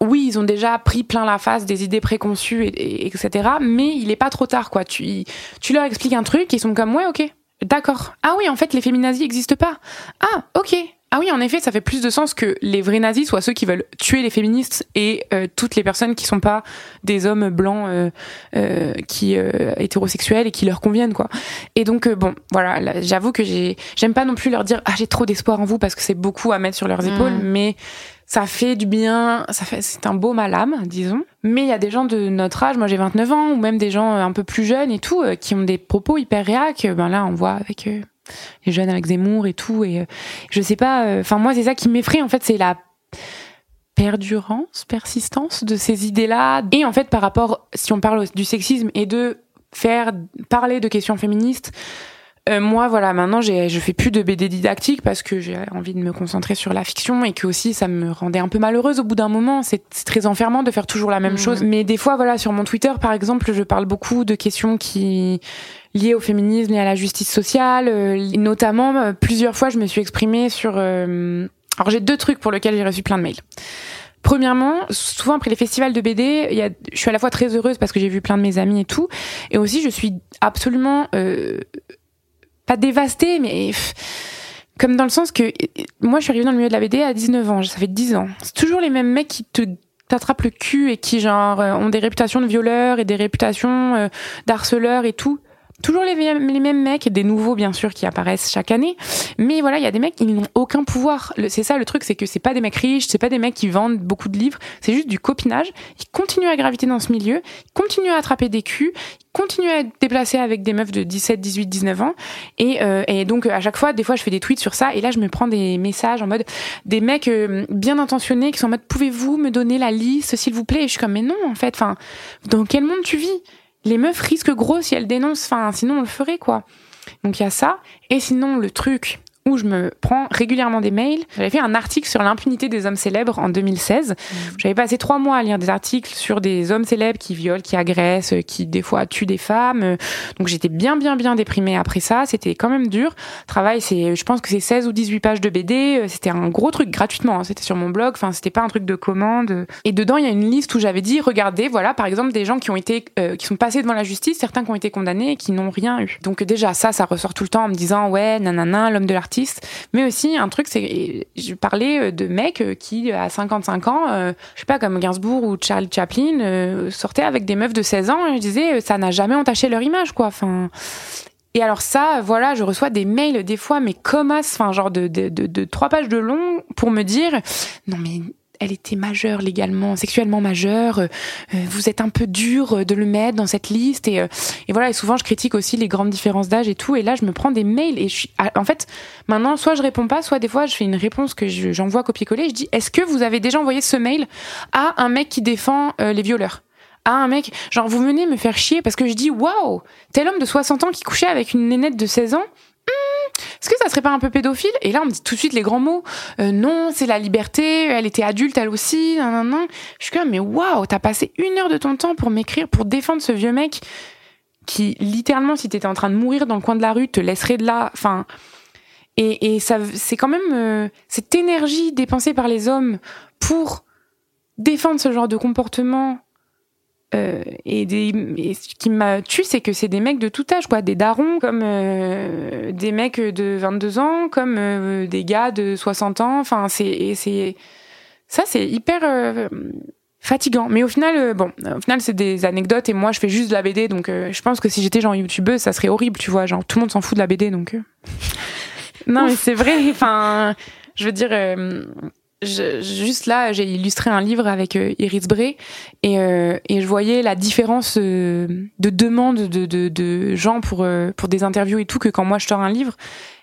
oui, ils ont déjà pris plein la face des idées préconçues, et, etc. Mais il est pas trop tard, quoi. Tu, tu leur expliques un truc, ils sont comme, ouais, ok, d'accord. Ah oui, en fait, les féminazis n'existent pas. Ah, ok. Ah oui, en effet, ça fait plus de sens que les vrais nazis soient ceux qui veulent tuer les féministes et euh, toutes les personnes qui sont pas des hommes blancs euh, euh, qui hétérosexuels et qui leur conviennent quoi. Et donc bon, voilà, j'avoue que j'ai j'aime pas non plus leur dire ah j'ai trop d'espoir en vous parce que c'est beaucoup à mettre sur leurs épaules, mmh. mais ça fait du bien, ça fait, c'est un beau mal âme, disons. Mais il y a des gens de notre âge, moi j'ai 29 ans, ou même des gens un peu plus jeunes et tout, euh, qui ont des propos hyper réac. Ben là, on voit avec euh, les jeunes avec Zemmour et tout, et euh, je sais pas. Enfin moi, c'est ça qui m'effraie. En fait, c'est la perdurance, persistance de ces idées-là. Et en fait, par rapport, si on parle du sexisme et de faire parler de questions féministes euh, moi, voilà, maintenant, j'ai, je fais plus de BD didactique parce que j'ai envie de me concentrer sur la fiction et que aussi ça me rendait un peu malheureuse au bout d'un moment. C'est, très enfermant de faire toujours la même mmh. chose. Mais des fois, voilà, sur mon Twitter, par exemple, je parle beaucoup de questions qui liées au féminisme et à la justice sociale. Euh, notamment, euh, plusieurs fois, je me suis exprimée sur. Alors, j'ai deux trucs pour lesquels j'ai reçu plein de mails. Premièrement, souvent après les festivals de BD, il y a, je suis à la fois très heureuse parce que j'ai vu plein de mes amis et tout, et aussi je suis absolument euh, pas dévastée, mais comme dans le sens que moi je suis arrivée dans le milieu de la BD à 19 ans, ça fait 10 ans. C'est toujours les mêmes mecs qui te t'attrapent le cul et qui genre ont des réputations de violeurs et des réputations d'harceleurs et tout toujours les, mêmes mecs, des nouveaux bien sûr qui apparaissent chaque année, mais voilà, il y a des mecs qui n'ont aucun pouvoir. C'est ça le truc, c'est que c'est pas des mecs riches, c'est pas des mecs qui vendent beaucoup de livres, c'est juste du copinage. Ils continuent à graviter dans ce milieu, ils continuent à attraper des culs, ils continuent à être déplacés avec des meufs de 17, 18, 19 ans, et, euh, et donc à chaque fois, des fois, je fais des tweets sur ça, et là, je me prends des messages en mode des mecs euh, bien intentionnés qui sont en mode pouvez-vous me donner la liste s'il vous plaît? Et je suis comme mais non en fait, enfin dans quel monde tu vis? Les meufs risquent gros si elles dénoncent. Enfin, sinon on le ferait quoi. Donc il y a ça. Et sinon le truc où je me prends régulièrement des mails. J'avais fait un article sur l'impunité des hommes célèbres en 2016. Mmh. J'avais passé trois mois à lire des articles sur des hommes célèbres qui violent, qui agressent, qui des fois tuent des femmes. Donc j'étais bien, bien, bien déprimée après ça. C'était quand même dur. Travail, c'est, je pense que c'est 16 ou 18 pages de BD. C'était un gros truc gratuitement. Hein. C'était sur mon blog. Enfin, c'était pas un truc de commande. Et dedans, il y a une liste où j'avais dit, regardez, voilà, par exemple, des gens qui ont été, euh, qui sont passés devant la justice, certains qui ont été condamnés et qui n'ont rien eu. Donc déjà, ça, ça ressort tout le temps en me disant, ouais, nanana, l'homme de mais aussi, un truc, c'est je parlais euh, de mecs euh, qui, à 55 ans, euh, je sais pas, comme Gainsbourg ou Charlie Chaplin, sortaient avec des meufs de 16 ans et je disais, ça n'a jamais entaché leur image, quoi. Enfin, et alors ça, voilà, je reçois des mails des fois, mais comme enfin genre de, trois pages de long pour me dire, non mais elle était majeure légalement, sexuellement majeure. Euh, euh, vous êtes un peu dur de le mettre dans cette liste et, euh, et voilà. Et souvent, je critique aussi les grandes différences d'âge et tout. Et là, je me prends des mails et je suis, en fait, maintenant, soit je réponds pas, soit des fois, je fais une réponse que j'envoie copier-coller. Je dis, est-ce que vous avez déjà envoyé ce mail à un mec qui défend les violeurs? à un mec, genre vous venez me faire chier parce que je dis waouh, tel homme de 60 ans qui couchait avec une nénette de 16 ans, est-ce que ça serait pas un peu pédophile? Et là, on me dit tout de suite les grands mots. Euh, non, c'est la liberté. Elle était adulte, elle aussi. Non, non, non. Je suis comme, mais waouh, t'as passé une heure de ton temps pour m'écrire, pour défendre ce vieux mec qui, littéralement, si t'étais en train de mourir dans le coin de la rue, te laisserait de là. Enfin, et, et ça, c'est quand même euh, cette énergie dépensée par les hommes pour défendre ce genre de comportement euh, et, des, ce qui m'a tué, c'est que c'est des mecs de tout âge, quoi. Des darons, comme euh, des mecs de 22 ans, comme euh, des gars de 60 ans. Enfin, c'est, c'est, ça, c'est hyper fatigant. Mais au final, bon, au final, c'est des anecdotes et moi, je fais juste de la BD, donc je pense que si j'étais genre youtubeuse, ça serait horrible, tu vois. Genre, tout le monde s'en fout de la BD, donc. <laughs> non, mais c'est vrai. Enfin, je veux dire je, juste là, j'ai illustré un livre avec euh, Iris Bray et, euh, et je voyais la différence euh, de demande de, de, de, gens pour, pour des interviews et tout que quand moi je sors un livre.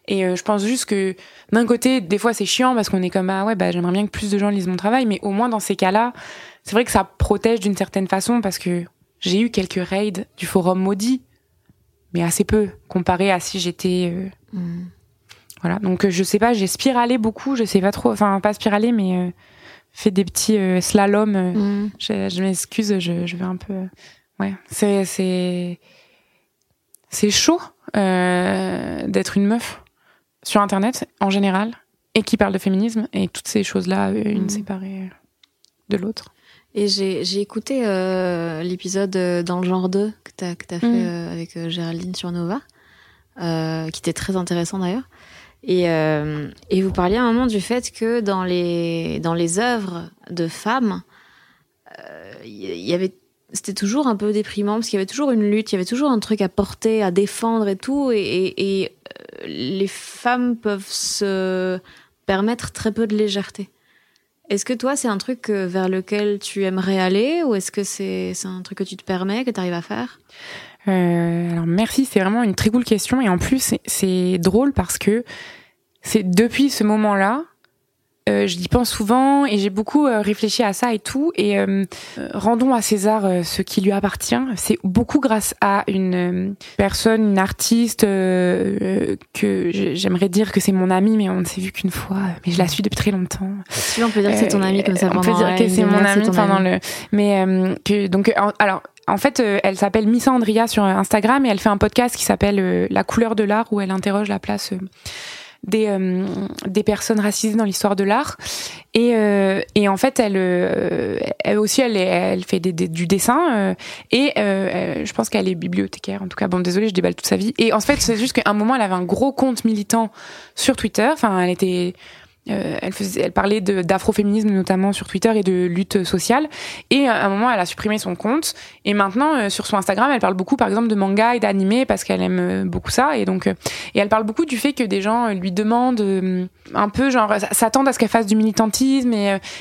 Et je pense juste que d'un côté, des fois c'est chiant parce qu'on est comme ah ouais bah j'aimerais bien que plus de gens lisent mon travail, mais au moins dans ces cas-là, c'est vrai que ça protège d'une certaine façon parce que j'ai eu quelques raids du forum maudit, mais assez peu comparé à si j'étais mm. Voilà. Donc euh, je sais pas, j'ai spiralé beaucoup, je sais pas trop, enfin pas spiralé, mais euh, fait des petits euh, slaloms. Mm. Je, m'excuse, je, vais un peu. Ouais, c'est c'est c'est chaud d'être une meuf sur Internet en général et qui parle de féminisme et toutes ces choses-là, une mm. séparée de l'autre. Et j'ai écouté l'épisode dans le genre 2 que tu as, que as fait mm. avec Géraldine sur Nova, qui était très intéressant d'ailleurs. Et, euh, et, vous parliez à un moment du fait que dans les, dans les œuvres de femmes, euh, y avait c'était toujours un peu déprimant parce qu'il y avait toujours une lutte, il y avait toujours un truc à porter, à défendre et tout. Et, euh, les femmes peuvent se permettre très peu de légèreté. Est-ce que toi, c'est un truc vers lequel tu aimerais aller ou est-ce que c'est un truc que tu te permets, que tu arrives à faire? Euh, alors merci, c'est vraiment une très cool question et en plus c'est drôle parce que c'est depuis ce moment-là, euh, je y pense souvent et j'ai beaucoup euh, réfléchi à ça et tout. Et euh, rendons à César ce qui lui appartient. C'est beaucoup grâce à une personne, une artiste que j'aimerais dire que c'est mon amie, mais on ne s'est vu qu'une fois. Mais je la suis depuis très longtemps. Si on peut dire que c'est ton amie comme ça. On peut dire que c'est mon amie pendant le. Mais que donc alors en fait, euh, elle s'appelle Missa Andria sur Instagram et elle fait un podcast qui s'appelle euh, La couleur de l'art où elle interroge la place euh, des, des personnes racisées dans l'histoire de l'art. Et, et en fait, elle, elle aussi, elle, elle fait du dessin et je pense qu'elle est bibliothécaire. En tout cas, bon, désolée, je déballe toute sa vie. Et en fait, c'est juste qu'à un moment, elle avait un gros compte militant sur Twitter. Enfin, elle était euh, elle, parlait d'afroféminisme notamment sur Twitter et de lutte sociale. Et à un moment, elle a supprimé son compte. Et maintenant, euh, sur son Instagram, elle parle beaucoup, par exemple, de manga et d'anime parce qu'elle aime euh, beaucoup ça. Et donc, et elle parle beaucoup du fait que des gens lui demandent un peu, genre, s'attendent à ce qu'elle fasse du militantisme.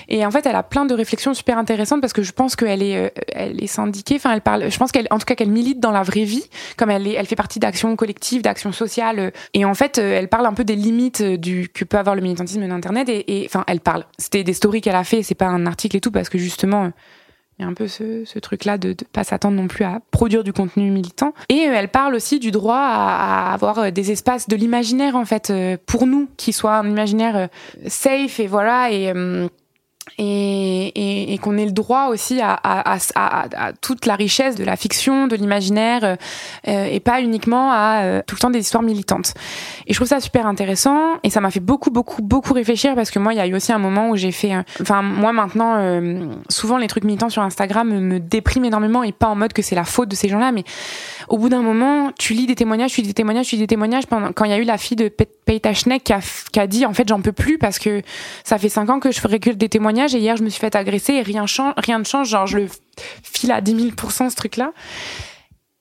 Et, en fait, elle a plein de réflexions super intéressantes parce que je pense qu'elle est, elle est syndiquée. Enfin, elle parle. Je pense qu'elle, en tout cas, qu'elle milite dans la vraie vie, comme elle est, elle fait partie d'actions collectives, d'actions sociales. Et en fait, elle parle un peu des limites que peut avoir le militantisme internet et enfin elle parle. C'était des stories qu'elle a fait, c'est pas un article et tout parce que justement il y a un peu ce, truc-là de, ne pas s'attendre non plus à produire du contenu militant. Et euh, elle parle aussi du droit à, avoir euh, des espaces de l'imaginaire en fait euh, pour nous qui soit un imaginaire safe et voilà et et, et, et qu'on ait le droit aussi à, à, à, à, toute la richesse de la fiction, de l'imaginaire, euh, et pas uniquement à euh, tout le temps des histoires militantes. Et je trouve ça super intéressant, et ça m'a fait beaucoup, beaucoup, beaucoup réfléchir parce que moi, il y a eu aussi un moment où j'ai fait, enfin moi maintenant, euh, souvent les trucs militants sur Instagram me dépriment énormément et pas en mode que c'est la faute de ces gens-là, mais au bout d'un moment, tu lis des témoignages, tu lis des témoignages, tu lis des témoignages. Pendant, quand il y a eu la fille de Peita Schneck qui a, qui a dit en fait j'en peux plus parce que ça fait cinq ans que je que des témoignages et hier je me suis fait agresser et rien ne change, genre je le file à 10 000 ce truc-là.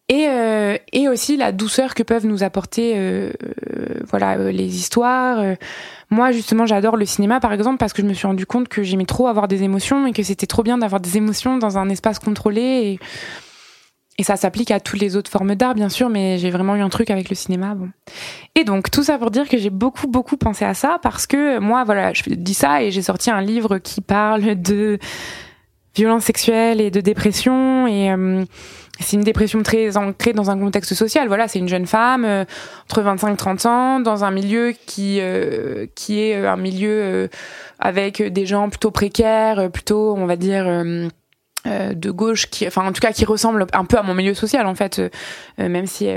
Et, euh, et aussi la douceur que peuvent nous apporter euh, euh, voilà les histoires. Moi justement j'adore le cinéma par exemple parce que je me suis rendu compte que j'aimais trop avoir des émotions et que c'était trop bien d'avoir des émotions dans un espace contrôlé et ça s'applique à toutes les autres formes d'art, bien sûr, mais j'ai vraiment eu un truc avec le cinéma. Bon. Et donc, tout ça pour dire que j'ai beaucoup, beaucoup pensé à ça, parce que moi, voilà, je dis ça et j'ai sorti un livre qui parle de violence sexuelle et de dépression. Et euh, c'est une dépression très ancrée dans un contexte social. Voilà, c'est une jeune femme, euh, entre 25 et 30 ans, dans un milieu qui, euh, qui est un milieu avec des gens plutôt précaires, plutôt, on va dire euh, de gauche qui enfin en tout cas qui ressemble un peu à mon milieu social en fait. Euh, euh, même si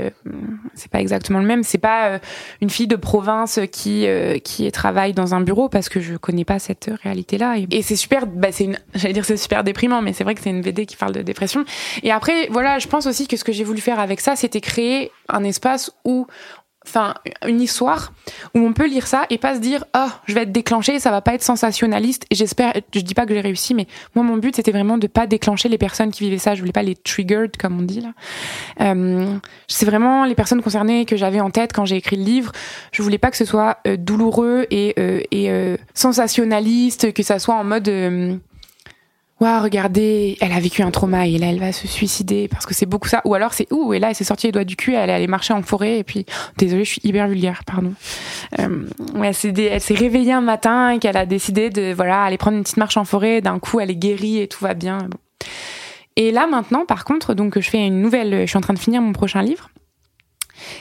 c'est pas exactement le même c'est pas une fille de province qui qui travaille dans un bureau parce que je connais pas cette réalité là et, c'est super bah c'est une j'allais dire c'est super déprimant mais c'est vrai que c'est une BD qui parle de dépression. Et après voilà je pense aussi que ce que j'ai voulu faire avec ça c'était créer un espace où enfin une histoire où on peut lire ça et pas se dire oh, je vais être déclenché ça va pas être sensationnaliste et j'espère je dis pas que j'ai réussi mais moi mon but c'était vraiment de pas déclencher les personnes qui vivaient ça. Je voulais pas les triggered comme on dit là. Euh, c'est vraiment les personnes concernées que j'avais en tête quand j'ai écrit le livre. Je voulais pas que ce soit euh, douloureux et, euh, et euh, sensationnaliste que ça soit en mode Waouh, regardez, elle a vécu un trauma et là elle va se suicider parce que c'est beaucoup ça. Ou alors c'est ouh et là elle s'est sortie les doigts du cul, elle est allée marcher en forêt et puis désolée, je suis hyper vulgaire, pardon. Euh, ouais, elle s'est réveillée un matin et qu'elle a décidé de voilà aller prendre une petite marche en forêt. D'un coup, elle est guérie et tout va bien. Bon. Et là maintenant, par contre, donc je fais une nouvelle. Je suis en train de finir mon prochain livre.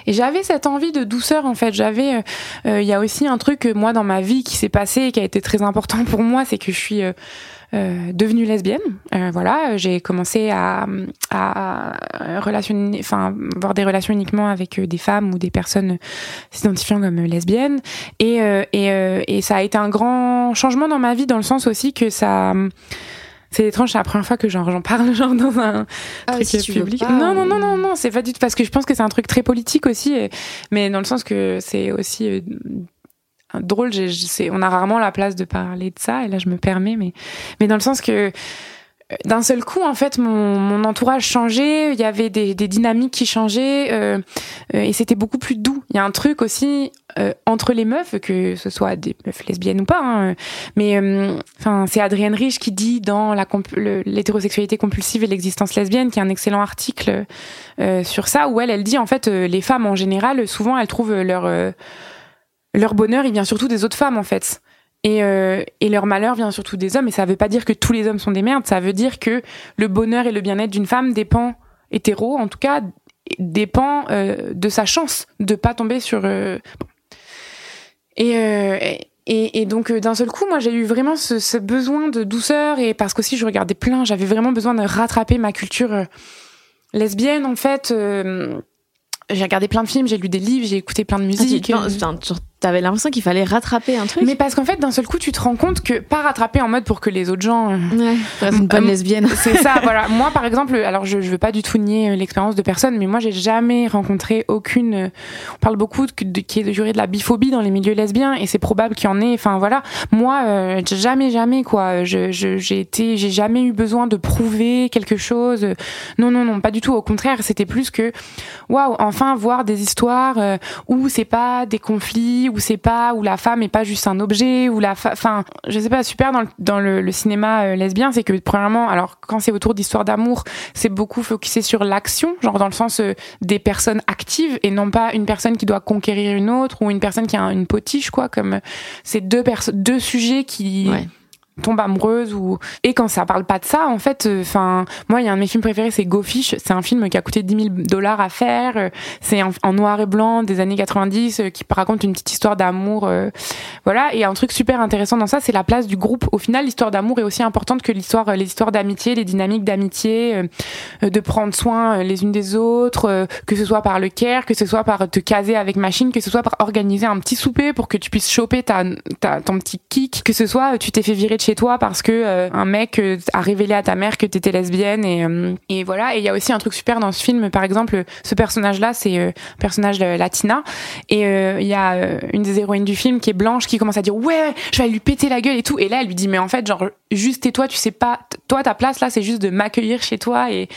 Et j'avais cette envie de douceur en fait. J'avais, euh, euh, il y a aussi un truc moi dans ma vie qui s'est passé et qui a été très important pour moi, c'est que je suis euh, devenue lesbienne. Euh, voilà, j'ai commencé à, à relationner, enfin, avoir des relations uniquement avec euh, des femmes ou des personnes s'identifiant comme lesbiennes. Et, et, et ça a été un grand changement dans ma vie, dans le sens aussi que ça c'est étrange, c'est la première fois que j'en parle <laughs> genre dans un ah, truc si public. non, non, non, non, non, c'est pas du tout parce que je pense que c'est un truc très politique aussi, mais dans le sens que c'est aussi drôle. on a rarement la place de parler de ça, et là je me permets, mais, mais dans le sens que euh, d'un seul coup, en fait, mon, mon, entourage changeait, il y avait des, des dynamiques qui changeaient, euh, euh, et c'était beaucoup plus doux. Il y a un truc aussi entre les meufs, que ce soit des meufs lesbiennes ou pas, hein, mais enfin, c'est Adrienne Rich qui dit dans l'hétérosexualité compulsive et l'existence lesbienne, qui est un excellent article sur ça, où elle, elle dit en fait, les femmes en général, souvent, elles trouvent leur leur bonheur, il vient surtout des autres femmes, en fait. Et, euh, et, leur malheur vient surtout des hommes. Et ça veut pas dire que tous les hommes sont des merdes. Ça veut dire que le bonheur et le bien-être d'une femme dépend, hétéro en tout cas, dépend euh, de sa chance de pas tomber sur. Euh... Et, et, et, donc d'un seul coup, moi j'ai eu vraiment ce, ce, besoin de douceur et parce qu'aussi je regardais plein, j'avais vraiment besoin de rattraper ma culture lesbienne en fait j'ai regardé plein de films, j'ai lu des livres, j'ai écouté plein de musique. Ah, T'avais l'impression qu'il fallait rattraper un truc. Mais parce qu'en fait, d'un seul coup, tu te rends compte que pas rattraper en mode pour que les autres gens. euh, Ouais, une bonne Euh, lesbienne. <laughs> C'est ça, <laughs> voilà. Moi, par exemple, alors je, je veux pas du tout nier euh, l'expérience de personne, mais moi, j'ai jamais rencontré aucune. euh, On parle beaucoup de, de, qui est de jurer de la biphobie dans les milieux lesbiens, et c'est probable qu'il y en ait. Enfin voilà. Moi, jamais, jamais quoi. Je, je- j'ai été, j'ai jamais eu besoin de prouver quelque chose. Non, non, non, pas du tout. Au contraire, c'était plus que, waouh, enfin voir des histoires où c'est pas des conflits, où c'est pas où la femme est pas juste un objet, où la, enfin, je sais pas, super dans le, dans cinéma euh, lesbien, c'est que premièrement, alors quand c'est autour d'histoires d'amour, c'est beaucoup focusé sur l'action, genre dans le sens euh, des personnes actives et non pas une personne qui doit conquérir une autre ou une personne qui a une potiche quoi, comme euh, c'est deux sujets qui. Tombe amoureuse ou et quand ça parle pas de ça en fait enfin moi il y a un de mes films préférés c'est Go Fish. C'est un film qui a coûté 10 000 dollars à faire. Euh, c'est en, noir et blanc des années 90 euh, qui raconte une petite histoire d'amour euh, voilà. Et un truc super intéressant dans ça c'est la place du groupe. Au final l'histoire d'amour est aussi importante que l'histoire euh, les histoires d'amitié les dynamiques d'amitié euh, euh, de prendre soin euh, les unes des autres euh, que ce soit par le care que ce soit par te caser avec machine que ce soit par organiser un petit souper pour que tu puisses choper ta, ton petit kick que ce soit euh, tu t'es fait virer de chez toi parce que euh, un mec euh, a révélé à ta mère que t'étais lesbienne et euh, et voilà. Et il y a aussi un truc super dans ce film. Par exemple ce personnage là c'est un personnage latina. Et il y a une des héroïnes du film qui est blanche qui commence à dire ouais je vais lui péter la gueule et tout. Et là elle lui dit mais en fait genre juste tais-toi tu sais pas toi ta place là c'est juste de m'accueillir chez toi. Et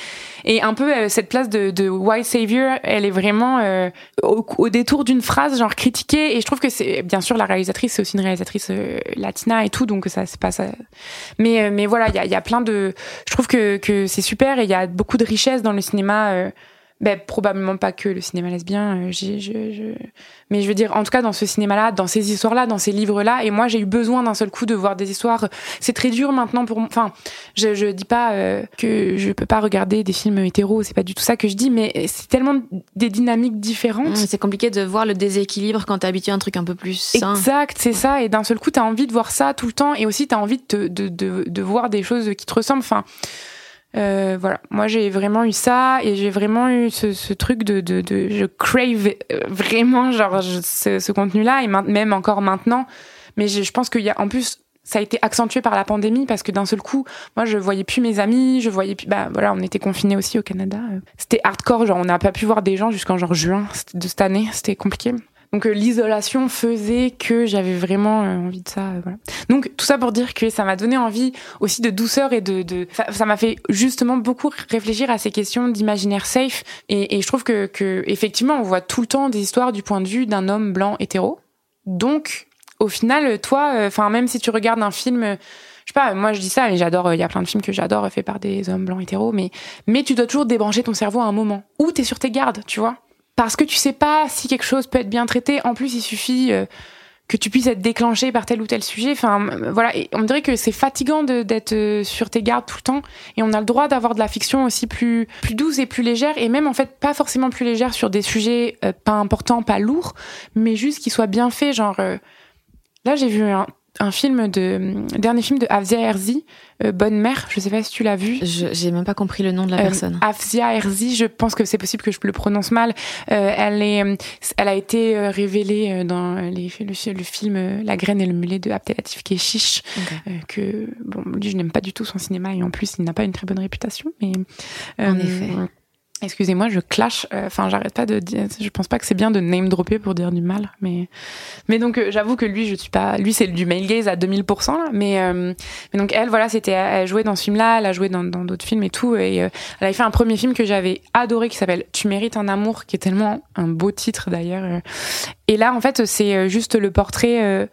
et un peu cette place de, de white savior elle est vraiment au, au détour d'une phrase genre critiquée. Et je trouve que c'est bien sûr la réalisatrice c'est aussi une réalisatrice latina et tout. Donc ça c'est pas ça mais euh, mais voilà il y a, plein de je trouve que que c'est super et il y a beaucoup de richesse dans le cinéma euh, ben, probablement pas que le cinéma lesbien euh, je, je... mais je veux dire en tout cas dans ce cinéma là dans ces histoires là dans ces livres là et moi j'ai eu besoin d'un seul coup de voir des histoires c'est très dur maintenant pour moi enfin je, je dis pas euh, que je peux pas regarder des films hétéros c'est pas du tout ça que je dis mais c'est tellement des dynamiques différentes Ouais, C'est compliqué de voir le déséquilibre quand t'es habitué à un truc un peu plus sain. Exact, c'est ça. Et d'un seul coup, t'as envie de voir ça tout le temps. Et aussi, t'as envie de, de, de, de voir des choses qui te ressemblent. Enfin, euh, voilà. Moi, j'ai vraiment eu ça. Et j'ai vraiment eu ce, truc de, de, de. Je crave euh, vraiment, genre, ce, ce contenu-là. Et même encore maintenant. Mais je, je pense qu'il y a. En plus. Ça a été accentué par la pandémie parce que d'un seul coup, moi, je voyais plus mes amis, je voyais plus. Bah voilà, on était confinés aussi au Canada. C'était hardcore, genre on n'a pas pu voir des gens jusqu'en genre juin de cette année. C'était compliqué. Donc euh, l'isolation faisait que j'avais vraiment euh, envie de ça. euh. Donc tout ça pour dire que ça m'a donné envie aussi de douceur et de, ça m'a fait justement beaucoup réfléchir à ces questions d'imaginaire safe. Et, je trouve que, effectivement on voit tout le temps des histoires du point de vue d'un homme blanc hétéro. Donc au final, toi, enfin même si tu regardes un film je sais pas, moi je dis ça, mais j'adore, il y a plein de films que j'adore faits par des hommes blancs hétéros, mais, mais tu dois toujours débrancher ton cerveau à un moment. Ou t'es sur tes gardes, tu vois. Parce que tu sais pas si quelque chose peut être bien traité. En plus, il suffit euh, que tu puisses être déclenché par tel ou tel sujet. Enfin, euh, voilà. Et on dirait que c'est fatigant d'être euh, sur tes gardes tout le temps. Et on a le droit d'avoir de la fiction aussi plus, douce et plus légère. Et même, en fait, pas forcément plus légère sur des sujets pas importants, pas lourds, mais juste qu'ils soient bien faits. Genre, là, j'ai vu un, un film de, dernier film de Afzia Herzi, euh, Bonne Mère. Je sais pas si tu l'as vu. Je- J'ai même pas compris le nom de la Euh, personne. Afzia Herzi, je pense que c'est possible que je le prononce mal. Euh, elle est, euh, elle a été euh, révélée dans les, le, le film La graine et le mulet de Abdelatif Keshish, Ok. euh, que bon, lui je n'aime pas du tout son cinéma et en plus il n'a pas une très bonne réputation. Mais En effet. Excusez-moi, je clash. euh, Enfin, j'arrête pas de dire. Je pense pas que c'est bien de name dropper pour dire du mal, mais mais donc euh, j'avoue que lui, je suis pas. Lui, c'est du male gaze à 2000%. Là, mais euh, mais donc elle, voilà, c'était elle jouait dans ce film-là, elle a joué dans d'autres films et tout, et euh, elle avait fait un premier film que j'avais adoré qui s'appelle Tu mérites un amour, qui est tellement un beau titre d'ailleurs. Et là, en fait, c'est juste le portrait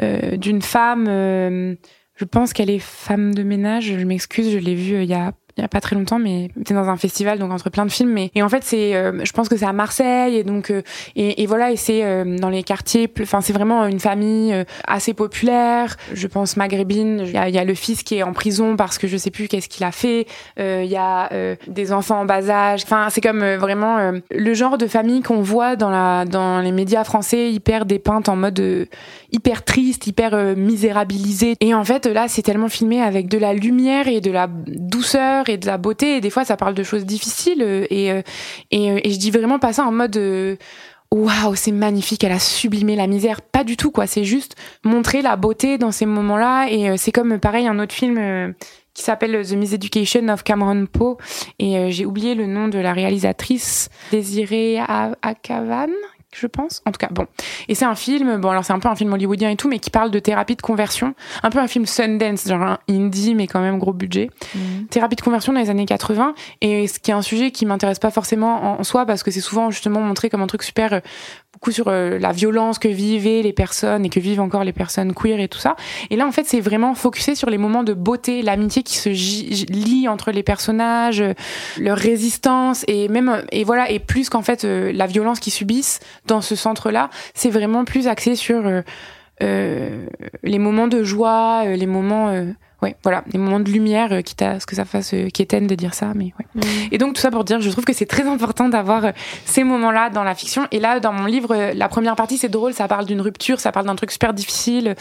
d'une femme. je pense qu'elle est femme de ménage. Je m'excuse, je l'ai vue il y a il y a pas très longtemps, mais c'était dans un festival, donc entre plein de films. Mais et en fait, c'est, euh, je pense que c'est à Marseille, et donc euh, et, voilà, et c'est euh, dans les quartiers. Enfin, c'est vraiment une famille euh, assez populaire. Je pense maghrébine. Il y a, y a le fils qui est en prison parce que je sais plus qu'est-ce qu'il a fait. Euh, Il y a des enfants en bas âge. Enfin, c'est comme vraiment le genre de famille qu'on voit dans la dans les médias français hyper dépeinte en mode hyper triste, hyper euh, misérabilisé. Et en fait, là, c'est tellement filmé avec de la lumière et de la douceur et de la beauté. Et des fois, ça parle de choses difficiles. euh, Et, euh, euh, et je dis vraiment pas ça en mode. waouh, c'est magnifique, elle a sublimé la misère. Pas du tout, quoi. C'est juste montrer la beauté dans ces moments-là. Et c'est comme, pareil, un autre film qui s'appelle The Miseducation of Cameron Poe. Et j'ai oublié le nom de la réalisatrice, Désirée Akavan, je pense. En tout cas, bon. Et c'est un film, bon, alors c'est un peu un film hollywoodien et tout, mais qui parle de thérapie de conversion. Un peu un film Sundance, genre un indie, mais quand même gros budget. Mhm. Thérapie de conversion dans les années 80. Et ce qui est un sujet qui m'intéresse pas forcément en soi, parce que c'est souvent justement montré comme un truc super euh, beaucoup sur euh, la violence que vivaient les personnes et que vivent encore les personnes queer et tout ça. Et là, en fait, c'est vraiment focusé sur les moments de beauté, l'amitié qui se lie entre les personnages, euh, leur résistance et même et voilà et plus qu'en fait euh, la violence qu'ils subissent dans ce centre-là, c'est vraiment plus axé sur les moments de joie, les moments ouais, voilà, des moments de lumière, euh, quitte à ce que ça fasse euh, quétaine de dire ça, mais ouais. Mm. Et donc tout ça pour dire, je trouve que c'est très important d'avoir euh, ces moments-là dans la fiction. Et là, dans mon livre, la première partie c'est drôle, ça parle d'une rupture, ça parle d'un truc super difficile.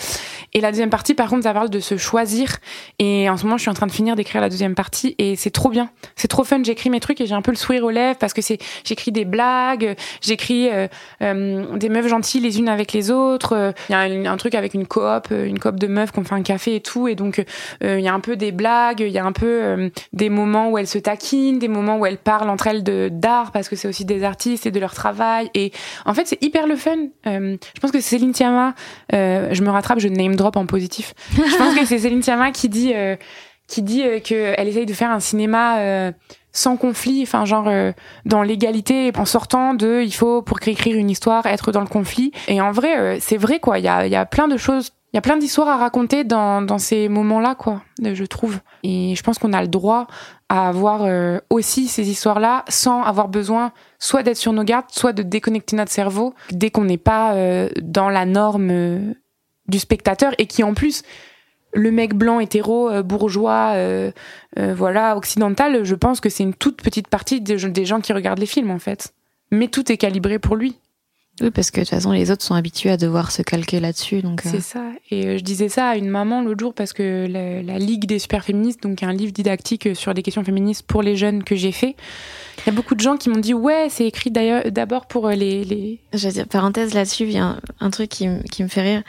Et la deuxième partie, par contre, ça parle de se choisir. Et en ce moment, je suis en train de finir d'écrire la deuxième partie, et c'est trop bien, c'est trop fun. J'écris mes trucs et j'ai un peu le sourire aux lèvres parce que c'est, j'écris des blagues, j'écris euh, des meufs gentilles les unes avec les autres. Il y a un, un, truc avec une coop, une coop de meufs qu'on fait un café et tout, et donc il euh, y a un peu des blagues, il y a un peu euh, des moments où elles se taquinent, des moments où elles parlent entre elles de d'art parce que c'est aussi des artistes et de leur travail. Et en fait, c'est hyper le fun. Euh, je pense que Céline Tiama. je me rattrape, je name drop en positif. je pense que c'est Céline Tiama qui dit qui dit qu'elle essaye de faire un cinéma sans conflit, enfin genre dans l'égalité, en sortant de il faut pour écrire une histoire être dans le conflit. Et en vrai, c'est vrai quoi. Il y a, y a plein de choses il y a plein d'histoires à raconter dans, ces moments-là, quoi, je trouve. Et je pense qu'on a le droit à avoir euh, aussi ces histoires-là sans avoir besoin soit d'être sur nos gardes, soit de déconnecter notre cerveau dès qu'on n'est pas euh, dans la norme euh, du spectateur et qui en plus le mec blanc hétéro bourgeois voilà occidental je pense que c'est une toute petite partie des gens qui regardent les films en fait mais tout est calibré pour lui oui, parce que de toute façon, les autres sont habitués à devoir se calquer là-dessus. Donc C'est euh. ça. Et euh, je disais ça à une maman l'autre jour parce que la, Ligue des super féministes, donc un livre didactique sur des questions féministes pour les jeunes que j'ai fait, il y a beaucoup de gens qui m'ont dit ouais, c'est écrit d'ailleurs d'abord pour euh, les. les... Je veux dire, parenthèse là-dessus, il y a un, truc qui, qui, me fait rire,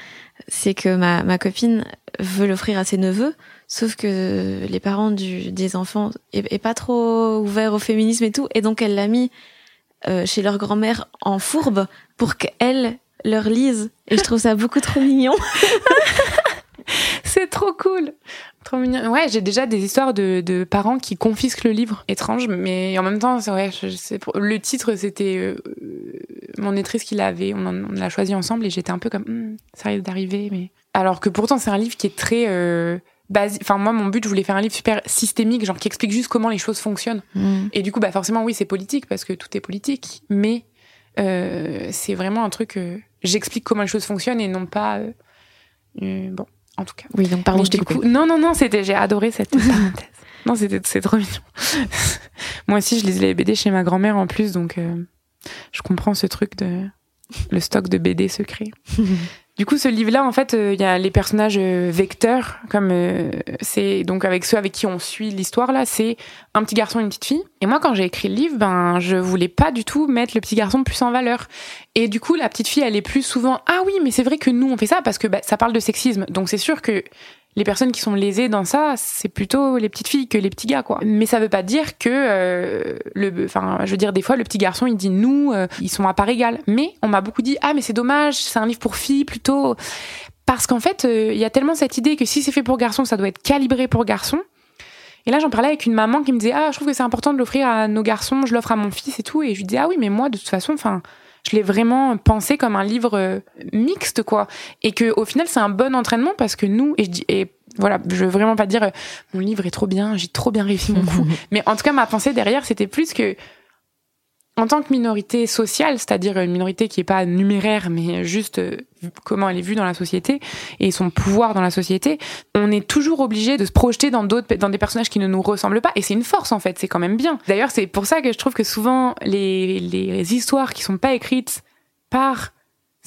c'est que ma, ma copine veut l'offrir à ses neveux. Sauf que les parents du, des enfants est, est pas trop ouverts au féminisme et tout, et donc elle l'a mis euh, chez leur grand-mère en fourbe pour qu'elle leur lise. Et je trouve ça beaucoup trop mignon. <laughs> c'est trop cool. Trop mignon. Ouais, j'ai déjà des histoires de, de, parents qui confisquent le livre. Étrange, mais en même temps, c'est vrai. le titre, c'était euh, mon étrice qui l'avait. On, l'a choisi ensemble et j'étais un peu comme hmm, ça risque d'arriver, mais alors que pourtant c'est un livre qui est très euh, enfin moi mon but je voulais faire un livre super systémique genre qui explique juste comment les choses fonctionnent. Mm. et du coup bah forcément oui c'est politique parce que tout est politique mais euh, c'est vraiment un truc euh, j'explique comment les choses fonctionnent et non pas euh, euh bon en tout cas. Oui donc pardon je t'ai coupé. non non non c'était j'ai adoré cette <laughs> parenthèse. Non c'était c'est trop mignon. <laughs> Moi aussi je lisais les BD chez ma grand-mère en plus donc euh, je comprends ce truc de le stock de BD secret <laughs> Du coup, ce livre-là, en fait, euh, il y a les personnages euh, vecteurs, comme euh, c'est donc avec ceux avec qui on suit l'histoire là, c'est un petit garçon et une petite fille. Et moi, quand j'ai écrit le livre, ben, je voulais pas du tout mettre le petit garçon plus en valeur. Et du coup, la petite fille, elle est plus souvent ah oui, mais c'est vrai que nous on fait ça parce que bah, ça parle de sexisme. Donc c'est sûr que les personnes qui sont lésées dans ça, c'est plutôt les petites filles que les petits gars, quoi. Mais ça veut pas dire que euh, le, enfin, je veux dire, des fois, le petit garçon, il dit nous, euh, ils sont à part égale. Mais on m'a beaucoup dit ah, mais c'est dommage, c'est un livre pour filles plutôt, parce qu'en fait, euh, il y a tellement cette idée que si c'est fait pour garçons, ça doit être calibré pour garçons. Et là, j'en parlais avec une maman qui me disait ah, je trouve que c'est important de l'offrir à nos garçons, je l'offre à mon fils et tout. Et je lui disais ah oui, mais moi, de toute façon, enfin je l'ai vraiment pensé comme un livre euh, mixte quoi. Et que au final c'est un bon entraînement parce que nous et je dis et voilà je veux vraiment pas dire euh, mon livre est trop bien j'ai trop bien réussi mon coup. <laughs> Mais en tout cas ma pensée derrière c'était plus que en tant que minorité sociale, c'est-à-dire une minorité qui est pas numéraire, mais juste euh, comment elle est vue dans la société et son pouvoir dans la société, on est toujours obligé de se projeter dans d'autres, dans des personnages qui ne nous ressemblent pas. Et c'est une force en fait, c'est quand même bien. D'ailleurs, c'est pour ça que je trouve que souvent les, les histoires qui sont pas écrites par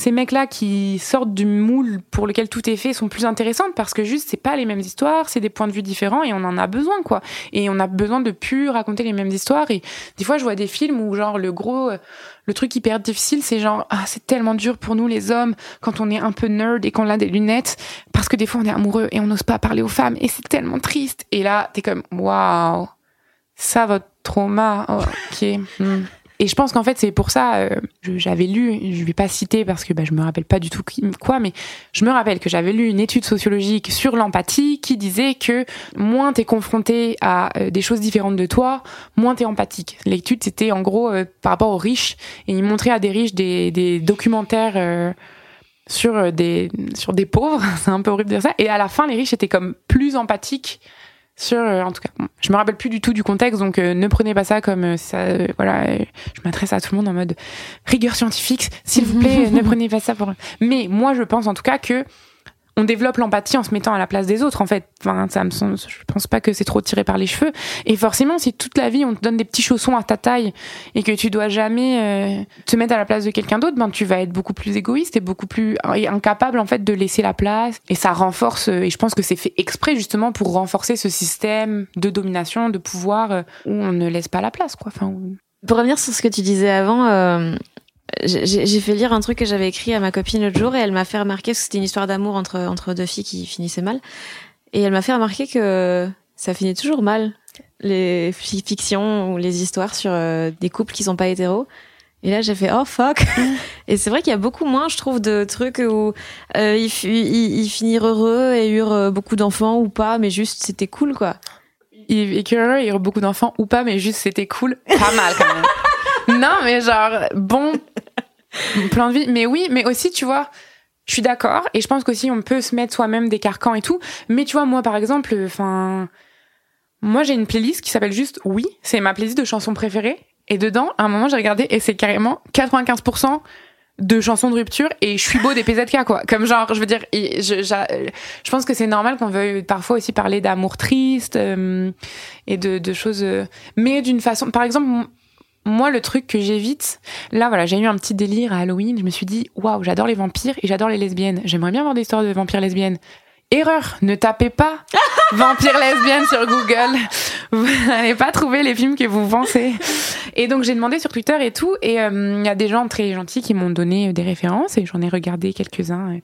ces mecs-là qui sortent du moule pour lequel tout est fait sont plus intéressantes parce que juste c'est pas les mêmes histoires, c'est des points de vue différents et on en a besoin quoi. Et on a besoin de plus raconter les mêmes histoires et des fois je vois des films où genre le gros le truc hyper difficile c'est genre ah c'est tellement dur pour nous les hommes quand on est un peu nerd et qu'on a des lunettes parce que des fois on est amoureux et on n'ose pas parler aux femmes et c'est tellement triste et là t'es comme waouh ça votre trauma ok <laughs> hmm. Et je pense qu'en fait, c'est pour ça, euh, j'avais lu, je vais pas citer parce que bah, je me rappelle pas du tout quoi, mais je me rappelle que j'avais lu une étude sociologique sur l'empathie qui disait que moins t'es confronté à euh, des choses différentes de toi, moins t'es empathique. L'étude, c'était en gros euh, par rapport aux riches, et ils montraient à des riches des, des documentaires sur des sur des pauvres, <laughs> c'est un peu horrible de dire ça, et à la fin, les riches étaient comme plus empathiques sur euh, en tout cas je me rappelle plus du tout du contexte donc euh, ne prenez pas ça comme euh, ça voilà je m'adresse à tout le monde en mode rigueur scientifique s'il vous <laughs> plaît ne prenez pas ça pour mais moi je pense en tout cas que on développe l'empathie en se mettant à la place des autres en fait. Enfin ça me je pense pas que c'est trop tiré par les cheveux. Et forcément si toute la vie on te donne des petits chaussons à ta taille et que tu dois jamais euh, te mettre à la place de quelqu'un d'autre ben tu vas être beaucoup plus égoïste et beaucoup plus incapable en fait de laisser la place. Et ça renforce euh, et je pense que c'est fait exprès justement pour renforcer ce système de domination de pouvoir euh, où on ne laisse pas la place quoi. Enfin pour revenir sur ce que tu disais avant, j'ai fait lire un truc que j'avais écrit à ma copine l'autre jour et elle m'a fait remarquer que c'était une histoire d'amour entre entre deux filles qui finissaient mal et elle m'a fait remarquer que ça finit toujours mal les fictions ou les histoires sur euh, des couples qui sont pas hétéros. Et là, j'ai fait oh fuck. <laughs> et c'est vrai qu'il y a beaucoup moins, je trouve, de trucs où euh, ils, ils, finirent heureux et eurent beaucoup d'enfants ou pas, mais juste c'était cool quoi. Ils heureux, ils eurent beaucoup d'enfants ou pas, mais juste c'était cool. Pas mal quand même. <laughs> non, mais genre bon, plein de vie. Mais oui, mais aussi, tu vois, je suis d'accord. Et je pense qu'aussi, on peut se mettre soi-même des carcans et tout. Mais tu vois, moi, par exemple, enfin, moi, j'ai une playlist qui s'appelle juste Oui. C'est ma playlist de chansons préférées. Et dedans, à un moment, j'ai regardé et c'est carrément 95% de chansons de rupture et je suis beau des PZK quoi comme genre je veux dire je, je, pense que c'est normal qu'on veuille parfois aussi parler d'amour triste euh, et de, de choses euh, mais d'une façon par exemple moi, le truc que j'évite, là, voilà, j'ai eu un petit délire à Halloween. Je me suis dit, waouh, j'adore les vampires et j'adore les lesbiennes. J'aimerais bien voir des histoires de vampires lesbiennes. Erreur, ne tapez pas <laughs> vampires lesbiennes sur Google. Vous n'allez pas trouver les films que vous pensez. Et donc j'ai demandé sur Twitter et tout, et euh, il y a des gens très gentils qui m'ont donné des références et j'en ai regardé quelques-uns. Euh,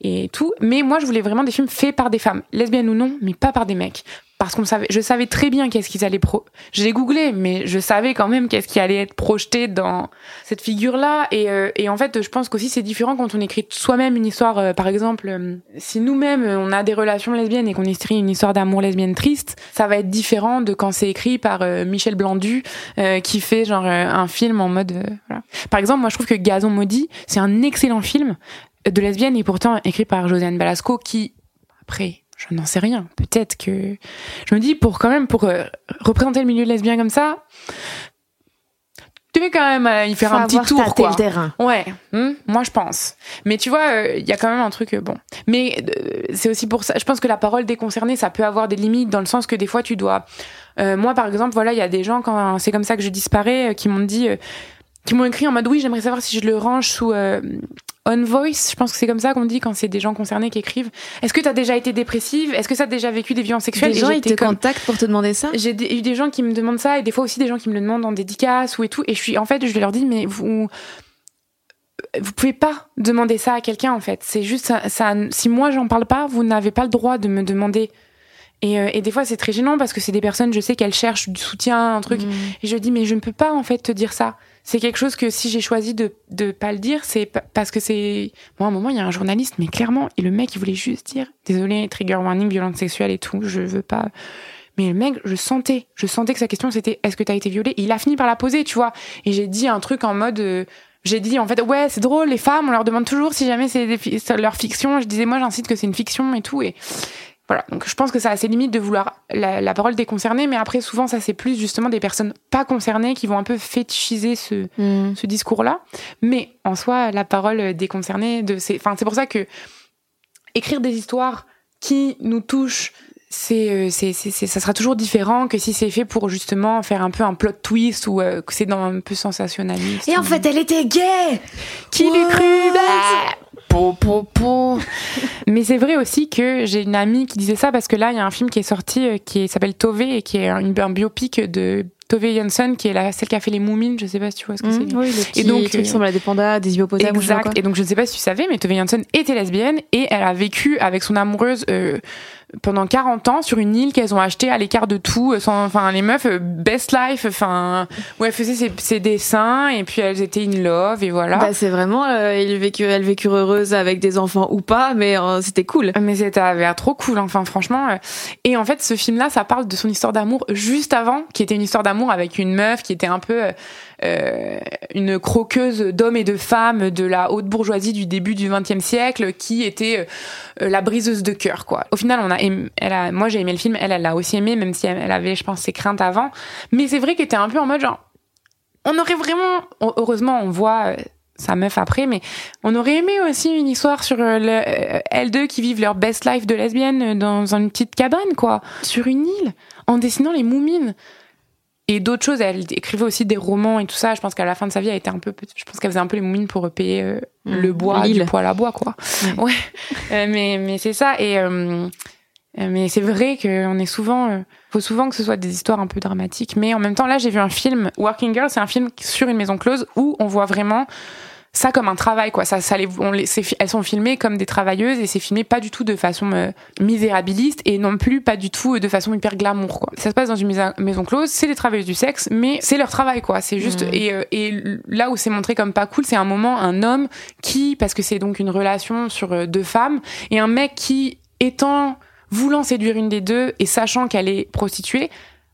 et tout. Mais moi, je voulais vraiment des films faits par des femmes, lesbiennes ou non, mais pas par des mecs parce qu'on savait, je savais très bien qu'est-ce qu'ils allaient pro. J'ai googlé, mais je savais quand même qu'est-ce qui allait être projeté dans cette figure-là. Et, euh, et en fait, je pense qu'aussi c'est différent quand on écrit soi-même une histoire. Euh, par exemple, euh, si nous-mêmes on a des relations lesbiennes et qu'on écrit une histoire d'amour lesbienne triste, ça va être différent de quand c'est écrit par Michel Blandu qui fait genre un film en mode. voilà. Par exemple, moi je trouve que Gazon maudit, c'est un excellent film de lesbienne et pourtant écrit par Josiane Balasco qui après je n'en sais rien. Peut-être que je me dis pour quand même pour euh, représenter le milieu lesbien comme ça, tu veux quand même euh, y faire un petit tour quoi. Le terrain. Ouais, hmm, moi je pense. Mais tu vois, euh, il y a quand même un truc bon. Mais c'est aussi pour ça. Je pense que la parole déconcernée, ça peut avoir des limites dans le sens que des fois tu dois. moi par exemple, voilà, il y a des gens quand c'est comme ça que je disparais qui m'ont dit qui m'ont écrit en mode oui, j'aimerais savoir si je le range sous euh, on voice. Je pense que c'est comme ça qu'on dit quand c'est des gens concernés qui écrivent. Est-ce que tu as déjà été dépressive? Est-ce que tu as déjà vécu des violences sexuelles? Des gens ils te contactent pour te demander ça? J'ai eu des gens qui me demandent ça et des fois aussi des gens qui me le demandent en dédicace ou et tout. Et je suis en fait, je leur dis mais vous vous pouvez pas demander ça à quelqu'un en fait. C'est juste ça, ça, si moi j'en parle pas, vous n'avez pas le droit de me demander et, euh, et, des fois, c'est très gênant parce que c'est des personnes, je sais qu'elles cherchent du soutien, un truc. Mm. Et je dis, mais je ne peux pas, en fait, te dire ça. C'est quelque chose que si j'ai choisi de ne pas le dire, c'est parce que c'est. Moi, à un moment, il y a un journaliste, mais clairement, et le mec, il voulait juste dire, désolé, trigger warning, violence sexuelle et tout, je veux pas. Mais le mec, je sentais, je sentais que sa question c'était est-ce que t'as été violée? Il a fini par la poser, tu vois. Et j'ai dit un truc en mode, euh, j'ai dit en fait ouais c'est drôle, les femmes on leur demande toujours si jamais c'est leur fiction. Je disais moi j'incite que c'est une fiction et tout. Et voilà, donc je pense que ça a ses limites de vouloir la, parole des concernés, mais après souvent ça c'est plus justement des personnes pas concernées qui vont un peu fétichiser ce, mm. ce discours-là. Mais en soi, la parole des concernés, de enfin c'est pour ça que écrire des histoires qui nous touchent c'est, euh, c'est, c'est, ça sera toujours différent que si c'est fait pour justement faire un peu un plot twist ou euh, que c'est dans un peu sensationnaliste. Et en fait, elle était gay Qui l'eût cru po, po, po. <laughs> Mais c'est vrai aussi que j'ai une amie qui disait ça parce que là, il y a un film qui est sorti euh, qui s'appelle Tove et qui est un, un biopic de Tove Jansson qui est la, celle qui a fait les Moumines, je sais pas si tu vois ce que Mmh, c'est. oui, le petit Et donc, qui euh, ressemble à des pandas, des hippopotames ou Exact. quoi. Et donc je ne sais pas si tu savais, mais Tove Jansson était lesbienne et elle a vécu avec son amoureuse euh, pendant 40 ans sur une île qu'elles ont achetée à l'écart de tout. euh, Sans, enfin les meufs euh, best life, enfin où elle faisait ses, ses dessins et puis elles étaient in love et voilà. Bah, c'est vraiment, euh, elles vécurent heureuses avec des enfants ou pas, mais euh, c'était cool. Mais c'était avait l'air trop cool, enfin franchement. euh. Et en fait, ce film-là, ça parle de son histoire d'amour juste avant, qui était une histoire d'amour avec une meuf qui était un peu euh, une croqueuse d'hommes et de femmes de la haute bourgeoisie du début du XXe siècle, qui était euh, la briseuse de cœur, quoi. Au final, on a, aimé- elle a, moi j'ai aimé le film, elle, elle l'a aussi aimé, même si elle, avait, je pense, ses craintes avant. Mais c'est vrai qu'elle était un peu en mode genre, on aurait vraiment, heureusement, on voit. euh, sa meuf après, mais on aurait aimé aussi une histoire sur le, euh, elles deux qui vivent leur best life de lesbienne dans une petite cabane, quoi, sur une île, en dessinant les moumines. Et d'autres choses, elle écrivait aussi des romans et tout ça. Je pense qu'à la fin de sa vie, elle était un peu, je pense qu'elle faisait un peu les moumines pour payer euh, Mmh, le bois, du poil à bois, quoi. Ouais. Ouais. <laughs> Euh, mais mais c'est ça. Et euh, euh, mais c'est vrai qu'on est souvent, euh, faut souvent que ce soit des histoires un peu dramatiques. Mais en même temps, là, j'ai vu un film, Working Girl, c'est un film sur une maison close où on voit vraiment ça comme un travail quoi. Ça ça les, on les elles sont filmées comme des travailleuses et c'est filmé pas du tout de façon euh, misérabiliste et non plus pas du tout de façon hyper glamour quoi. Ça se passe dans une maison, close c'est des travailleuses du sexe mais c'est leur travail quoi. C'est juste Mhm. et, euh, et là où c'est montré comme pas cool c'est un moment un homme qui parce que c'est donc une relation sur euh, deux femmes et un mec qui étant voulant séduire une des deux et sachant qu'elle est prostituée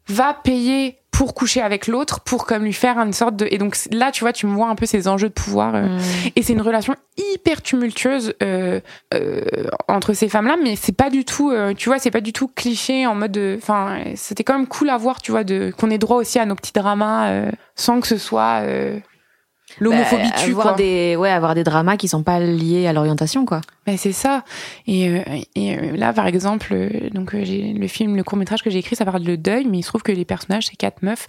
va payer pour coucher avec l'autre pour comme lui faire une sorte de et donc là tu vois tu me vois un peu ces enjeux de pouvoir euh, Mmh. et c'est une relation hyper tumultueuse euh, euh, entre ces femmes-là, mais c'est pas du tout, euh, tu vois, c'est pas du tout cliché en mode, de- enfin, c'était quand même cool à voir, tu vois, de qu'on ait droit aussi à nos petits dramas euh, sans que ce soit euh, l'homophobie Bah, tue, avoir quoi. des, ouais, avoir des dramas qui sont pas liés à l'orientation, quoi. Ben, c'est ça. Et, euh, et euh, là, par exemple, euh, donc j'ai le film, le court métrage que j'ai écrit, ça parle de deuil, mais il se trouve que les personnages c'est quatre meufs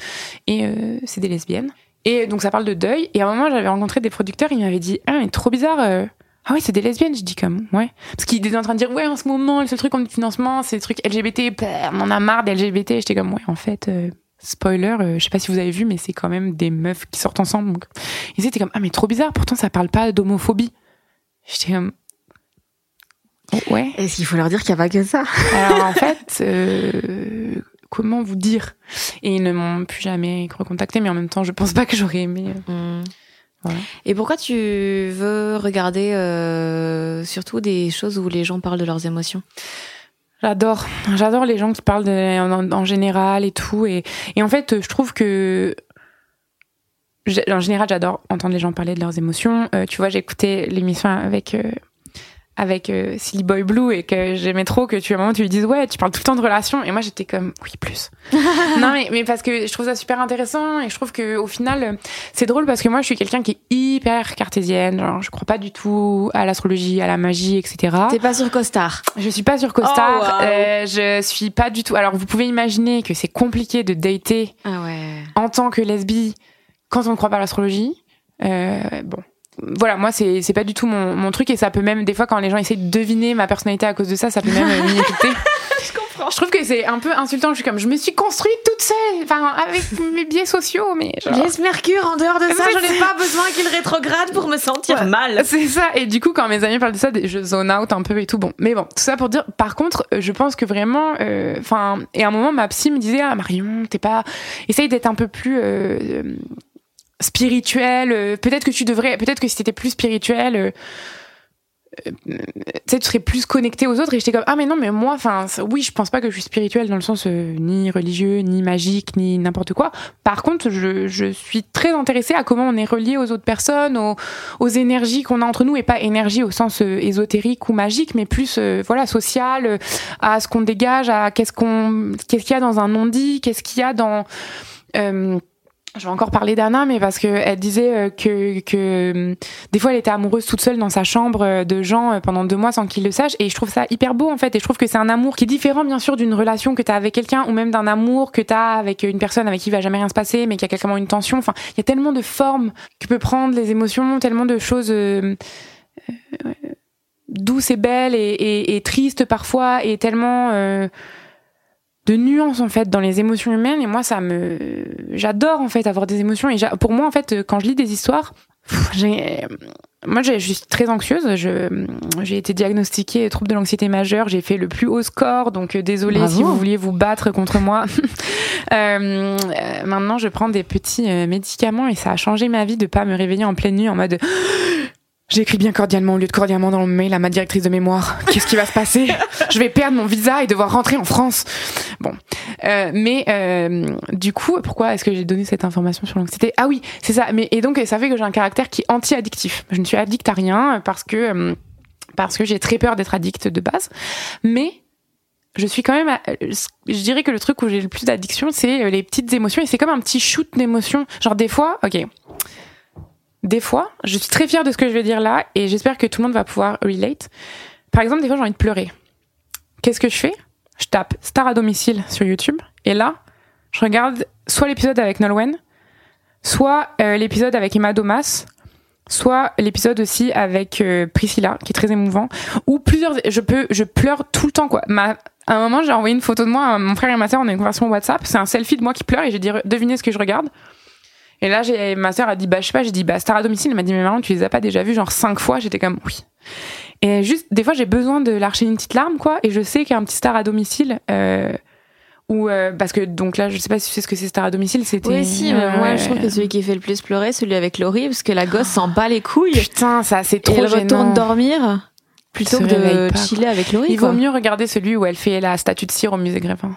et euh, c'est des lesbiennes. Et donc ça parle de deuil. Et à un moment, j'avais rencontré des producteurs, ils m'avaient dit, ah mais trop bizarre. euh, ah oui, c'est des lesbiennes, je dis comme, ouais. Parce qu'ils étaient en train de dire, ouais, en ce moment, le seul truc de financement, c'est des trucs LGBT, bah, on en a marre d'LGBT. J'étais comme, ouais, en fait, euh, spoiler, euh, je sais pas si vous avez vu, mais c'est quand même des meufs qui sortent ensemble. Donc, ils étaient comme, ah mais trop bizarre, pourtant ça parle pas d'homophobie. J'étais comme, oh, ouais. Est-ce qu'il faut leur dire qu'il n'y a pas que ça? Alors en <laughs> fait, euh, comment vous dire? Et ils ne m'ont plus jamais recontacté, mais en même temps, je pense pas que j'aurais aimé. euh, Voilà. Et pourquoi tu veux regarder euh, surtout des choses où les gens parlent de leurs émotions? J'adore, les gens qui parlent en, général et tout. Et, en fait, je trouve que en général, j'adore entendre les gens parler de leurs émotions. Euh, tu vois, écouté l'émission avec euh, avec euh, Silly Boy Blue et que j'aimais trop que tu à un moment tu lui dises ouais, tu parles tout le temps de relations et moi j'étais comme oui plus. <laughs> non mais mais parce que je trouve ça super intéressant et je trouve que au final c'est drôle parce que moi je suis quelqu'un qui est hyper cartésienne, genre je crois pas du tout à l'astrologie, à la magie, etc. T'es pas sur Costard Je suis pas sur Costar. Oh, wow. euh, je suis pas du tout. Alors vous pouvez imaginer que c'est compliqué de dater Ah ouais. en tant que lesbi quand on ne croit pas à l'astrologie. Euh, bon. Voilà, moi c'est c'est pas du tout mon, mon truc et ça peut même des fois quand les gens essaient de deviner ma personnalité à cause de ça, ça peut même euh, m'irriter. <laughs> Je comprends. Je trouve que c'est un peu insultant. Je suis comme je me suis construite toute seule, enfin avec mes biais sociaux, mais genre- Laisse Mercure en dehors de ça, Mais je n'ai pas besoin qu'il rétrograde pour me sentir Ouais. mal. C'est ça. Et du coup, quand mes amis parlent de ça, je zone out un peu et tout. Bon, mais bon, tout ça pour dire. Par contre, euh, je pense que vraiment, euh, enfin, et à un moment, ma psy me disait, ah Marion, t'es pas, essaye d'être un peu plus euh, spirituel. euh, peut-être que tu devrais, peut-être que si t'étais plus spirituel. euh, euh, tu serais plus connecté aux autres et j'étais comme ah mais non mais moi enfin oui je pense pas que je suis spirituelle dans le sens euh, ni religieux ni magique ni n'importe quoi par contre je, je suis très intéressée à comment on est relié aux autres personnes aux, aux énergies qu'on a entre nous et pas énergie au sens euh, ésotérique ou magique mais plus voilà social à ce qu'on dégage à qu'est-ce qu'on qu'est-ce qu'il y a dans un non-dit qu'est-ce qu'il y a dans je vais encore parler d'Anna, mais parce que elle disait euh, que, que euh, des fois elle était amoureuse toute seule dans sa chambre euh, de gens euh, pendant deux mois sans qu'ils le sachent. Et je trouve ça hyper beau en fait. Et je trouve que c'est un amour qui est différent bien sûr d'une relation que tu as avec quelqu'un ou même d'un amour que tu as avec une personne avec qui il va jamais rien se passer, mais qui a quelqu'un une tension. Enfin, il y a tellement de formes que peut prendre les émotions, tellement de choses. euh, euh, douce et et, triste parfois et tellement euh, de nuances en fait dans les émotions humaines et moi ça me j'adore en fait avoir des émotions et pour moi en fait quand je lis des histoires j'ai moi, je suis très anxieuse. J'ai été diagnostiquée trouble de l'anxiété majeure. J'ai fait le plus haut score, donc euh, désolé si vous vouliez vous battre contre moi. <laughs> Euh, euh, maintenant, je prends des petits médicaments et ça a changé ma vie de pas me réveiller en pleine nuit en mode J'écris bien cordialement au lieu de cordialement dans le mail à ma directrice de mémoire. <laughs> Qu'est-ce qui va se passer? Je vais perdre mon visa et devoir rentrer en France. Bon, euh, mais euh, du coup, pourquoi est-ce que j'ai donné cette information sur l'anxiété? Ah oui, c'est ça. Mais et donc ça fait que j'ai un caractère qui est anti-addictif. Je ne suis addict à rien parce que euh, parce que j'ai très peur d'être addict de base. Mais je suis quand même, je dirais que le truc où j'ai le plus d'addiction, c'est les petites émotions et c'est comme un petit shoot d'émotions. Genre des fois, ok des fois, je suis très fière de ce que je vais dire là et j'espère que tout le monde va pouvoir relate. Par exemple, des fois, j'ai envie de pleurer. Qu'est-ce que je fais? Je tape Star à domicile sur YouTube et là, je regarde soit l'épisode avec Nolwenn, soit euh, l'épisode avec Emma Domas, soit l'épisode aussi avec euh, Priscilla, qui est très émouvant, ou plusieurs. Je peux, je pleure tout le temps quoi. À un moment, j'ai envoyé une photo de moi à mon frère et ma soeur, on a une conversation WhatsApp. C'est un selfie de moi qui pleure et j'ai dit devinez ce que je regarde. Et là, j'ai, ma sœur a dit, bah, je sais pas, j'ai dit, bah, Star à domicile. Elle m'a dit, mais maman, tu les as pas déjà vus, genre cinq fois? J'étais comme, oui. Et juste, des fois, j'ai besoin de lâcher une petite larme, quoi. Et je sais qu'il y a un petit Star à domicile, euh, ou euh, parce que donc là je sais pas si tu sais ce que c'est Star à domicile c'était oui si mais moi je trouve que celui qui fait le plus pleurer celui avec Laurie parce que la gosse s'en bat les couilles putain ça c'est trop et elle retourne dormir plutôt que de chiller avec Laurie il vaut mieux regarder celui où elle fait la statue de cire au musée Grévin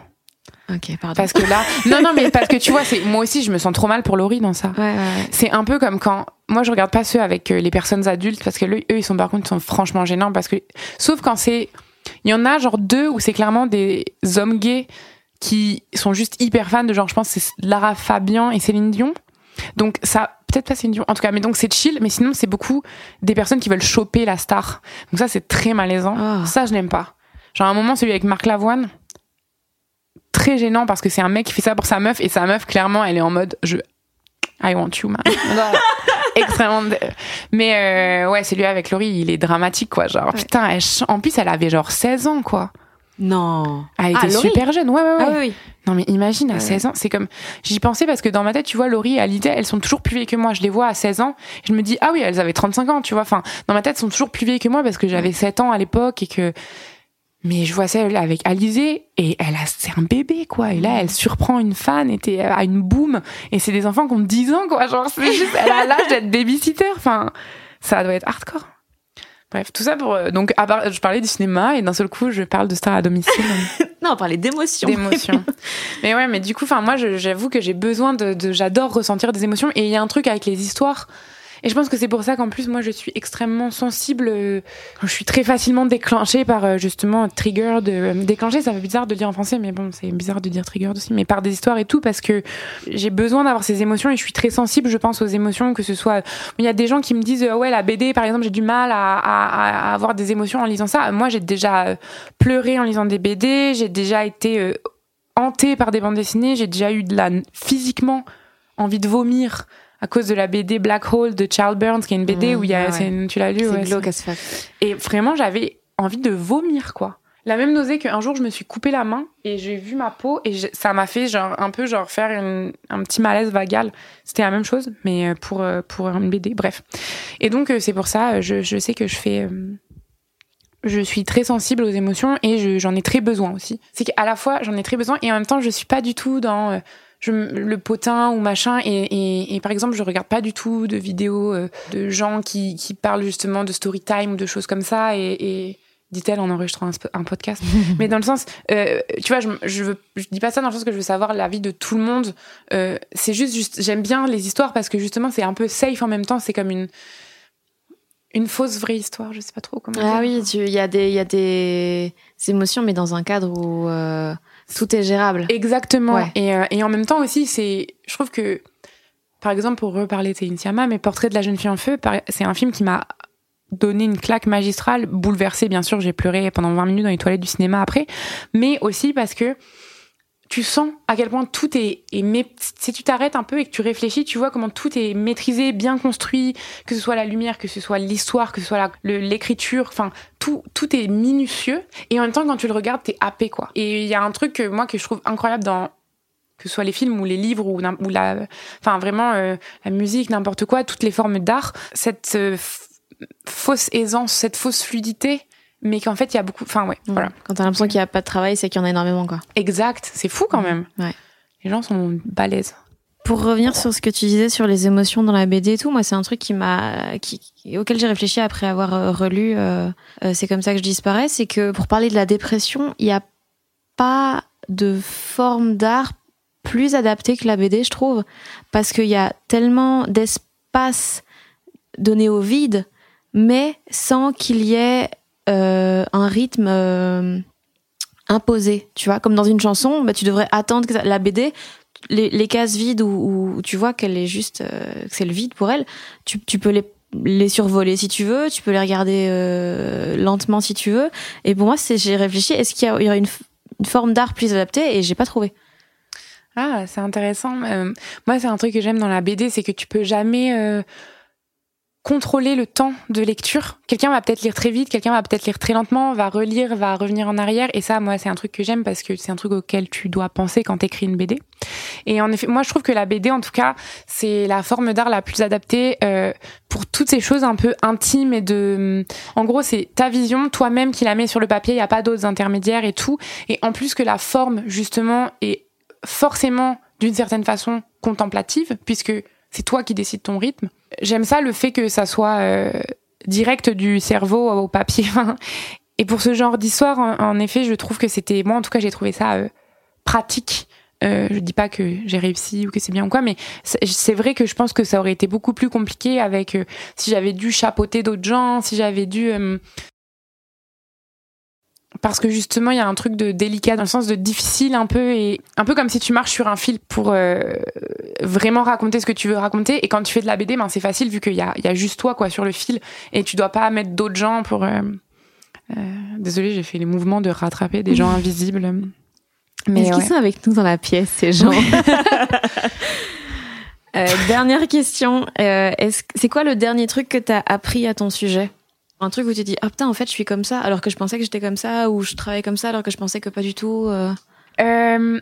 Ok, pardon. Parce que là, <laughs> non, non, mais parce que tu vois, c'est moi aussi, je me sens trop mal pour Laurie dans ça. Ouais, ouais, C'est un peu comme quand moi je regarde pas ceux avec euh, les personnes adultes parce que eux, ils sont par contre, ils sont franchement gênants parce que sauf quand c'est, il y en a genre deux où c'est clairement des hommes gays qui sont juste hyper fans de genre, je pense c'est Lara Fabian et Céline Dion. Donc ça, peut-être pas Céline Dion, en tout cas, mais donc c'est chill, mais sinon c'est beaucoup des personnes qui veulent choper la star. Donc ça c'est très malaisant. Ah. Ça je n'aime pas. Genre à un moment celui avec Marc Lavoine très gênant parce que c'est un mec qui fait ça pour sa meuf et sa meuf clairement elle est en mode je I want you man. <laughs> Extrêmement mais euh, ouais c'est lui avec Laurie il est dramatique quoi. Genre putain elle en plus elle avait genre 16 ans quoi. Non. Elle était ah, super jeune. Ouais ouais ouais. ah, oui, non mais imagine à 16 ans c'est comme j'y pensais parce que dans ma tête tu vois Laurie et Alida elles sont toujours plus vieilles que moi. Je les vois à 16 ans je me dis ah oui elles avaient 35 ans tu vois. Enfin dans ma tête elles sont toujours plus vieilles que moi parce que j'avais 7 ans à l'époque et que mais je vois celle avec Alizé et elle a c'est un bébé quoi et là elle surprend une fan et à une boum et c'est des enfants qui ont 10 ans quoi genre c'est juste elle a l'âge d'être babysitter enfin ça doit être hardcore. Bref, tout ça pour euh, donc à part, je parlais du cinéma et d'un seul coup je parle de Star à domicile. <laughs> non, on parlait d'émotions. D'émotions. <laughs> mais ouais, mais du coup enfin moi j'avoue que j'ai besoin de, de j'adore ressentir des émotions et il y a un truc avec les histoires et je pense que c'est pour ça qu'en plus, moi, je suis extrêmement sensible. Euh, je suis très facilement déclenchée par euh, justement trigger de euh, déclencher. Ça fait bizarre de dire en français, mais bon, c'est bizarre de dire trigger aussi. Mais par des histoires et tout, parce que j'ai besoin d'avoir ces émotions et je suis très sensible, je pense, aux émotions, que ce soit. Il y a des gens qui me disent, ouais, la BD, par exemple, j'ai du mal à, avoir des émotions en lisant ça. Moi, j'ai déjà pleuré en lisant des BD. J'ai déjà été hantée par des bandes dessinées. J'ai déjà eu de la physiquement envie de vomir à cause de la BD Black Hole de Charles Burns, qui est une BD mmh, où il y a, tu l'as lu, c'est glauque Et vraiment, j'avais envie de vomir, quoi. La même nausée qu'un jour, je me suis coupé la main et j'ai vu ma peau et ça m'a fait genre un peu genre faire un petit malaise vagal. C'était la même chose, mais euh, pour euh, pour une BD. Bref. Et donc euh, c'est pour ça, je, je sais que je fais je suis très sensible aux émotions et j'en ai très besoin aussi. C'est qu'à la fois j'en ai très besoin et en même temps je suis pas du tout dans je, le potin ou machin et, et, et, par exemple je regarde pas du tout de vidéos euh, de gens qui, qui parlent justement de story time ou de choses comme ça et, et dit-elle en enregistrant un, podcast. <laughs> Mais dans le sens euh, tu vois je, je, veux, je dis pas ça dans le sens que je veux savoir la vie de tout le monde euh, c'est juste, juste j'aime bien les histoires parce que justement c'est un peu safe en même temps c'est comme une une fausse vraie histoire je sais pas trop comment ah oui il y a des il y a des émotions mais dans un cadre où tout est gérable. Exactement. Et, euh, et en même temps aussi, c'est, je trouve que, par exemple, pour reparler de Céline mais Portrait de la jeune fille en feu, c'est un film qui m'a donné une claque magistrale, bouleversée, bien sûr, j'ai pleuré pendant 20 minutes dans les toilettes du cinéma après, mais aussi parce que tu sens à quel point tout est, est si tu t'arrêtes un peu et que tu réfléchis, tu vois comment tout est maîtrisé, bien construit, que ce soit la lumière, que ce soit l'histoire, que ce soit l'écriture, enfin tout tout est minutieux et en même temps quand tu le regardes, t'es happé quoi. Et il y a un truc que, moi que je trouve incroyable dans que ce soit les films ou les livres ou, ou la enfin vraiment euh, la musique, n'importe quoi, toutes les formes d'art, cette euh, fausse aisance, cette fausse fluidité mais qu'en fait il y a beaucoup enfin ouais mmh. voilà quand t'as l'impression qu'il y a pas de travail c'est qu'il y en a énormément quoi exact c'est fou quand mmh. même ouais. les gens sont balèzes pour revenir sur ce que tu disais sur les émotions dans la BD et tout moi c'est un truc qui m'a qui, auquel j'ai réfléchi après avoir euh, relu euh, euh, c'est comme ça que je disparais c'est que pour parler de la dépression il n'y a pas de forme d'art plus adaptée que la BD je trouve parce qu'il y a tellement d'espace donné au vide mais sans qu'il y ait un rythme euh, imposé, tu vois, comme dans une chanson, bah, tu devrais attendre que la BD, les, cases vides où, tu vois qu'elle est juste, euh, que c'est le vide pour elle, tu, peux les survoler si tu veux, tu peux les regarder lentement si tu veux. Et pour moi, j'ai réfléchi, est-ce qu'il y, aurait une, une forme d'art plus adaptée Et j'ai pas trouvé. Ah, c'est intéressant. moi, c'est un truc que j'aime dans la BD, c'est que tu peux jamais contrôler le temps de lecture. Quelqu'un va peut-être lire très vite, quelqu'un va peut-être lire très lentement, va relire, va revenir en arrière. Et ça, moi, c'est un truc que j'aime parce que c'est un truc auquel tu dois penser quand t'écris une BD. Et en effet, moi, je trouve que la BD, en tout cas, c'est la forme d'art la plus adaptée euh, pour toutes ces choses un peu intimes et de. En gros, c'est ta vision, toi-même qui la mets sur le papier. Il y a pas d'autres intermédiaires et tout. Et en plus que la forme, justement, est forcément d'une certaine façon contemplative, puisque c'est toi qui décides ton rythme. J'aime ça le fait que ça soit euh, direct du cerveau au papier. <laughs> Et pour ce genre d'histoire, en, effet, je trouve que c'était moi en tout cas j'ai trouvé ça euh, pratique. Euh, je dis pas que j'ai réussi ou que c'est bien ou quoi, mais c'est vrai que je pense que ça aurait été beaucoup plus compliqué avec euh, si j'avais dû chapeauter d'autres gens, si j'avais dû parce que justement il y a un truc de délicat dans le sens de difficile un peu et un peu comme si tu marches sur un fil pour euh, vraiment raconter ce que tu veux raconter. Et quand tu fais de la BD ben c'est facile vu qu'il y a, il y a juste toi quoi sur le fil et tu dois pas mettre d'autres gens pour euh, euh, désolée j'ai fait les mouvements de rattraper des gens <laughs> invisibles. Mais est-ce qu'ils sont avec nous dans la pièce ces gens <laughs> dernière question est-ce c'est quoi le dernier truc que tu as appris à ton sujet? Un truc où tu dis ah putain en fait je suis comme ça alors que je pensais que j'étais comme ça ou je travaillais comme ça alors que je pensais que pas du tout euh... Euh,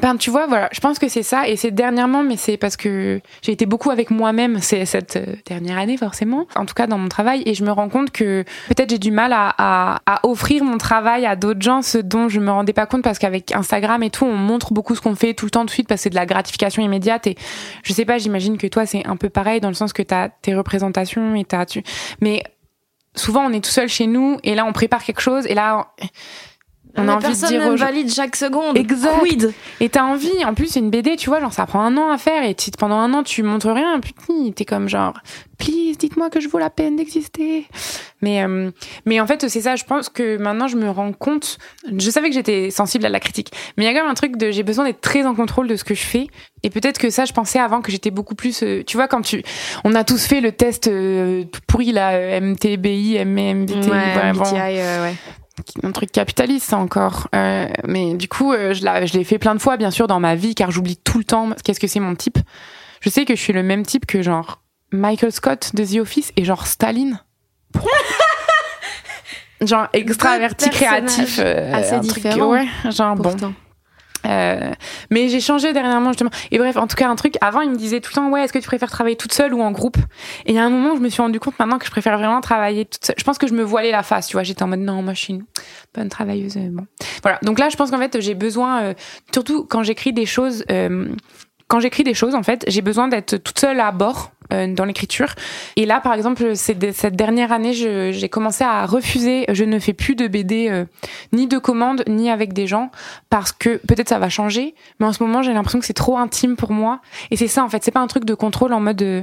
ben tu vois voilà je pense que c'est ça et c'est dernièrement mais c'est parce que j'ai été beaucoup avec moi-même cette euh, dernière année forcément en tout cas dans mon travail et je me rends compte que peut-être j'ai du mal à, à, à, offrir mon travail à d'autres gens ce dont je me rendais pas compte parce qu'avec Instagram et tout on montre beaucoup ce qu'on fait tout le temps de suite parce que c'est de la gratification immédiate et je sais pas j'imagine que toi c'est un peu pareil dans le sens que t'as tes représentations et t'as tu mais souvent on est tout seul chez nous et là on prépare quelque chose et là on a envie de dire aux valide chaque seconde. Exact. Et t'as envie. En plus, une BD, tu vois, genre ça prend un an à faire et pendant un an tu montres rien. Putain, t'es comme genre, please, dites-moi que je vaux la peine d'exister. Mais euh, mais en fait, c'est ça. Je pense que maintenant je me rends compte. Je savais que j'étais sensible à la critique, mais il y a quand même un truc de j'ai besoin d'être très en contrôle de ce que je fais. Et peut-être que ça, je pensais avant que j'étais beaucoup plus. Euh, tu vois, quand tu, on a tous fait le test euh, pourri là, MTBI, MMBT, ouais, ouais un truc capitaliste ça encore. Euh, mais du coup euh, je l'ai fait plein de fois bien sûr dans ma vie car j'oublie tout le temps qu'est-ce que c'est mon type. Je sais que je suis le même type que genre Michael Scott de The Office et genre Staline. <laughs> Genre extraverti créatif euh, assez différent ouais genre bon euh, mais j'ai changé dernièrement justement. Et bref, en tout cas, un truc. Avant, il me disait tout le temps, ouais, est-ce que tu préfères travailler toute seule ou en groupe? Et il y a un moment, je me suis rendu compte maintenant que je préfère vraiment travailler toute seule. Je pense que je me voilais la face, tu vois. J'étais en mode non, moi, je suis une bonne travailleuse. Euh, bon, voilà. Donc là, je pense qu'en fait, j'ai besoin, euh, surtout quand j'écris des choses. quand j'écris des choses, en fait, j'ai besoin d'être toute seule à bord euh, dans l'écriture. Et là, par exemple, cette dernière année, j'ai commencé à refuser. Je ne fais plus de BD euh, ni de commandes ni avec des gens parce que peut-être ça va changer. Mais en ce moment, j'ai l'impression que c'est trop intime pour moi. Et c'est ça, en fait. C'est pas un truc de contrôle en mode euh,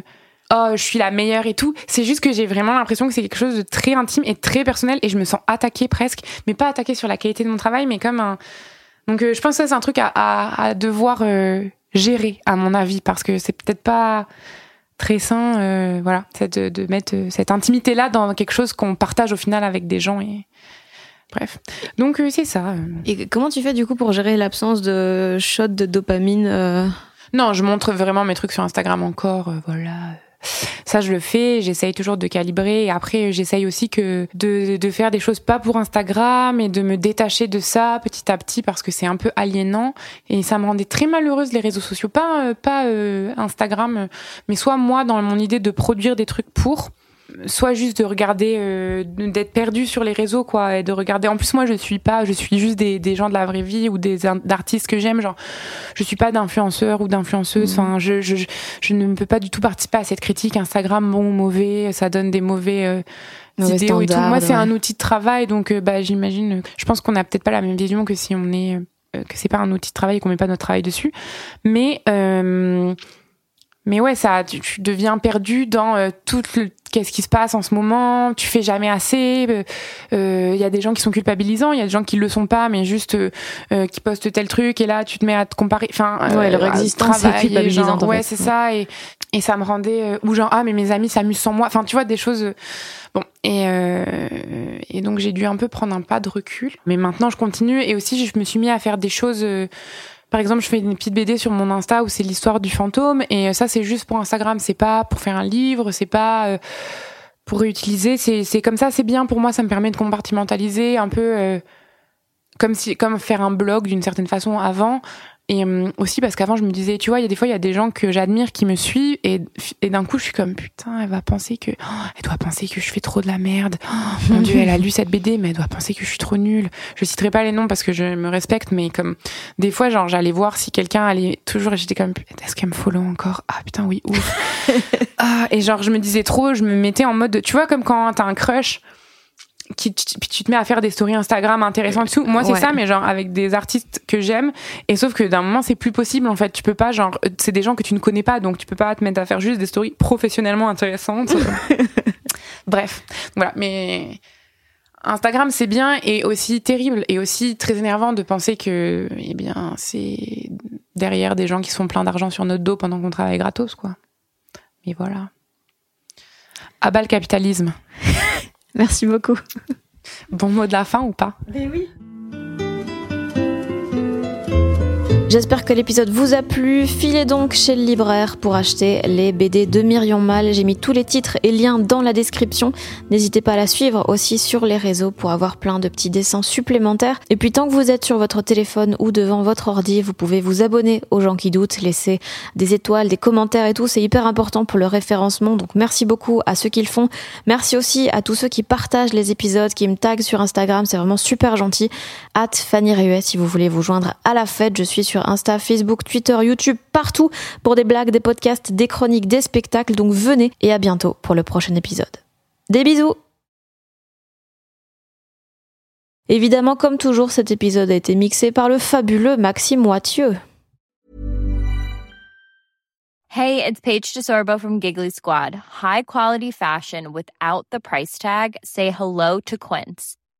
oh je suis la meilleure et tout c'est juste que j'ai vraiment l'impression que c'est quelque chose de très intime et très personnel et je me sens attaquée presque mais pas attaquée sur la qualité de mon travail mais comme un donc je pense que c'est un truc à, devoir gérer à mon avis parce que c'est peut-être pas très sain, euh, voilà, de, de, mettre euh, cette intimité-là dans quelque chose qu'on partage au final avec des gens. Et Bref. Donc c'est ça. Et comment tu fais du coup pour gérer l'absence de shot de dopamine Non, je montre vraiment mes trucs sur Instagram encore, voilà ça, je le fais. J'essaye toujours de calibrer. Et après, j'essaye aussi que de, de faire des choses pas pour Instagram et de me détacher de ça petit à petit parce que c'est un peu aliénant. Et ça me rendait très malheureuse les réseaux sociaux. Pas, euh, pas euh, Instagram, mais soit moi dans mon idée de produire des trucs pour soit juste de regarder euh, d'être perdu sur les réseaux quoi et de regarder. En plus moi je suis pas je suis juste des, des gens de la vraie vie ou des artistes que j'aime genre je suis pas d'influenceur ou d'influenceuse mmh. enfin je, je, je ne peux pas du tout participer à cette critique. Instagram bon ou mauvais ça donne des mauvais euh, idéaux et tout. Moi c'est un outil de travail donc euh, bah j'imagine je pense qu'on a peut-être pas la même vision que si on est euh, que c'est pas un outil de travail et qu'on met pas notre travail dessus. Mais mais ouais, ça, tu, tu deviens perdu dans euh, tout le qu'est-ce qui se passe en ce moment. Tu fais jamais assez. Il euh, euh, y a des gens qui sont culpabilisants, il y a des gens qui le sont pas, mais juste euh, qui postent tel truc et là tu te mets à te comparer. Enfin, ouais, leur existence est culpabilisante. ouais, c'est ça. Et, et ça me rendait ou genre ah mais mes amis s'amusent sans moi. Enfin, tu vois des choses. Bon et et donc j'ai dû un peu prendre un pas de recul. Mais maintenant je continue et aussi je me suis mis à faire des choses par exemple, je fais une petite BD sur mon Insta où c'est l'histoire du fantôme et ça c'est juste pour Instagram, c'est pas pour faire un livre, c'est pas euh, pour réutiliser, c'est comme ça, c'est bien. Pour moi, ça me permet de compartimentaliser un peu euh, comme si comme faire un blog d'une certaine façon avant et euh, aussi parce qu'avant, je me disais, tu vois, il y a des fois, il y a des gens que j'admire qui me suivent et, et d'un coup, je suis comme, putain, elle va penser que, oh, elle doit penser que je fais trop de la merde. Oh, mon <laughs> dieu, elle a lu cette BD, mais elle doit penser que je suis trop nulle. Je citerai pas les noms parce que je me respecte, mais comme, des fois, genre, j'allais voir si quelqu'un allait toujours, et j'étais comme, est-ce qu'elle me follow encore? Ah, putain, oui, ouf. <laughs> ah, et genre, je me disais trop, je me mettais en mode, tu vois, comme quand t'as un crush, qui, puis tu te mets à faire des stories Instagram intéressantes et tout. Moi, c'est ça, mais genre avec des artistes que j'aime. Et sauf que d'un moment, c'est plus possible en fait. Tu peux pas, genre, c'est des gens que tu ne connais pas, donc tu peux pas te mettre à faire juste des stories professionnellement intéressantes. <laughs> Bref, voilà. Mais Instagram, c'est bien et aussi terrible et aussi très énervant de penser que, eh bien, c'est derrière des gens qui sont pleins d'argent sur notre dos pendant qu'on travaille gratos, quoi. Mais voilà. À bas le capitalisme. <laughs> Merci beaucoup. Bon mot de la fin ou pas? Mais oui. J'espère que l'épisode vous a plu. Filez donc chez le libraire pour acheter les BD de Myriam Mal. J'ai mis tous les titres et liens dans la description. N'hésitez pas à la suivre aussi sur les réseaux pour avoir plein de petits dessins supplémentaires. Et puis tant que vous êtes sur votre téléphone ou devant votre ordi, vous pouvez vous abonner aux gens qui doutent, laisser des étoiles, des commentaires et tout. C'est hyper important pour le référencement. Donc merci beaucoup à ceux qui le font. Merci aussi à tous ceux qui partagent les épisodes, qui me taguent sur Instagram. C'est vraiment super gentil. Hâte Fanny Ruet si vous voulez vous joindre à la fête. Je suis Insta, Facebook, Twitter, YouTube, partout pour des blagues, des podcasts, des chroniques, des spectacles. Donc venez et à bientôt pour le prochain épisode. Des bisous Évidemment, comme toujours, cet épisode a été mixé par le fabuleux Maxime Wathieu. Hey, it's Paige DeSorbo from Giggly Squad. High quality fashion without the price tag. Say hello to Quince.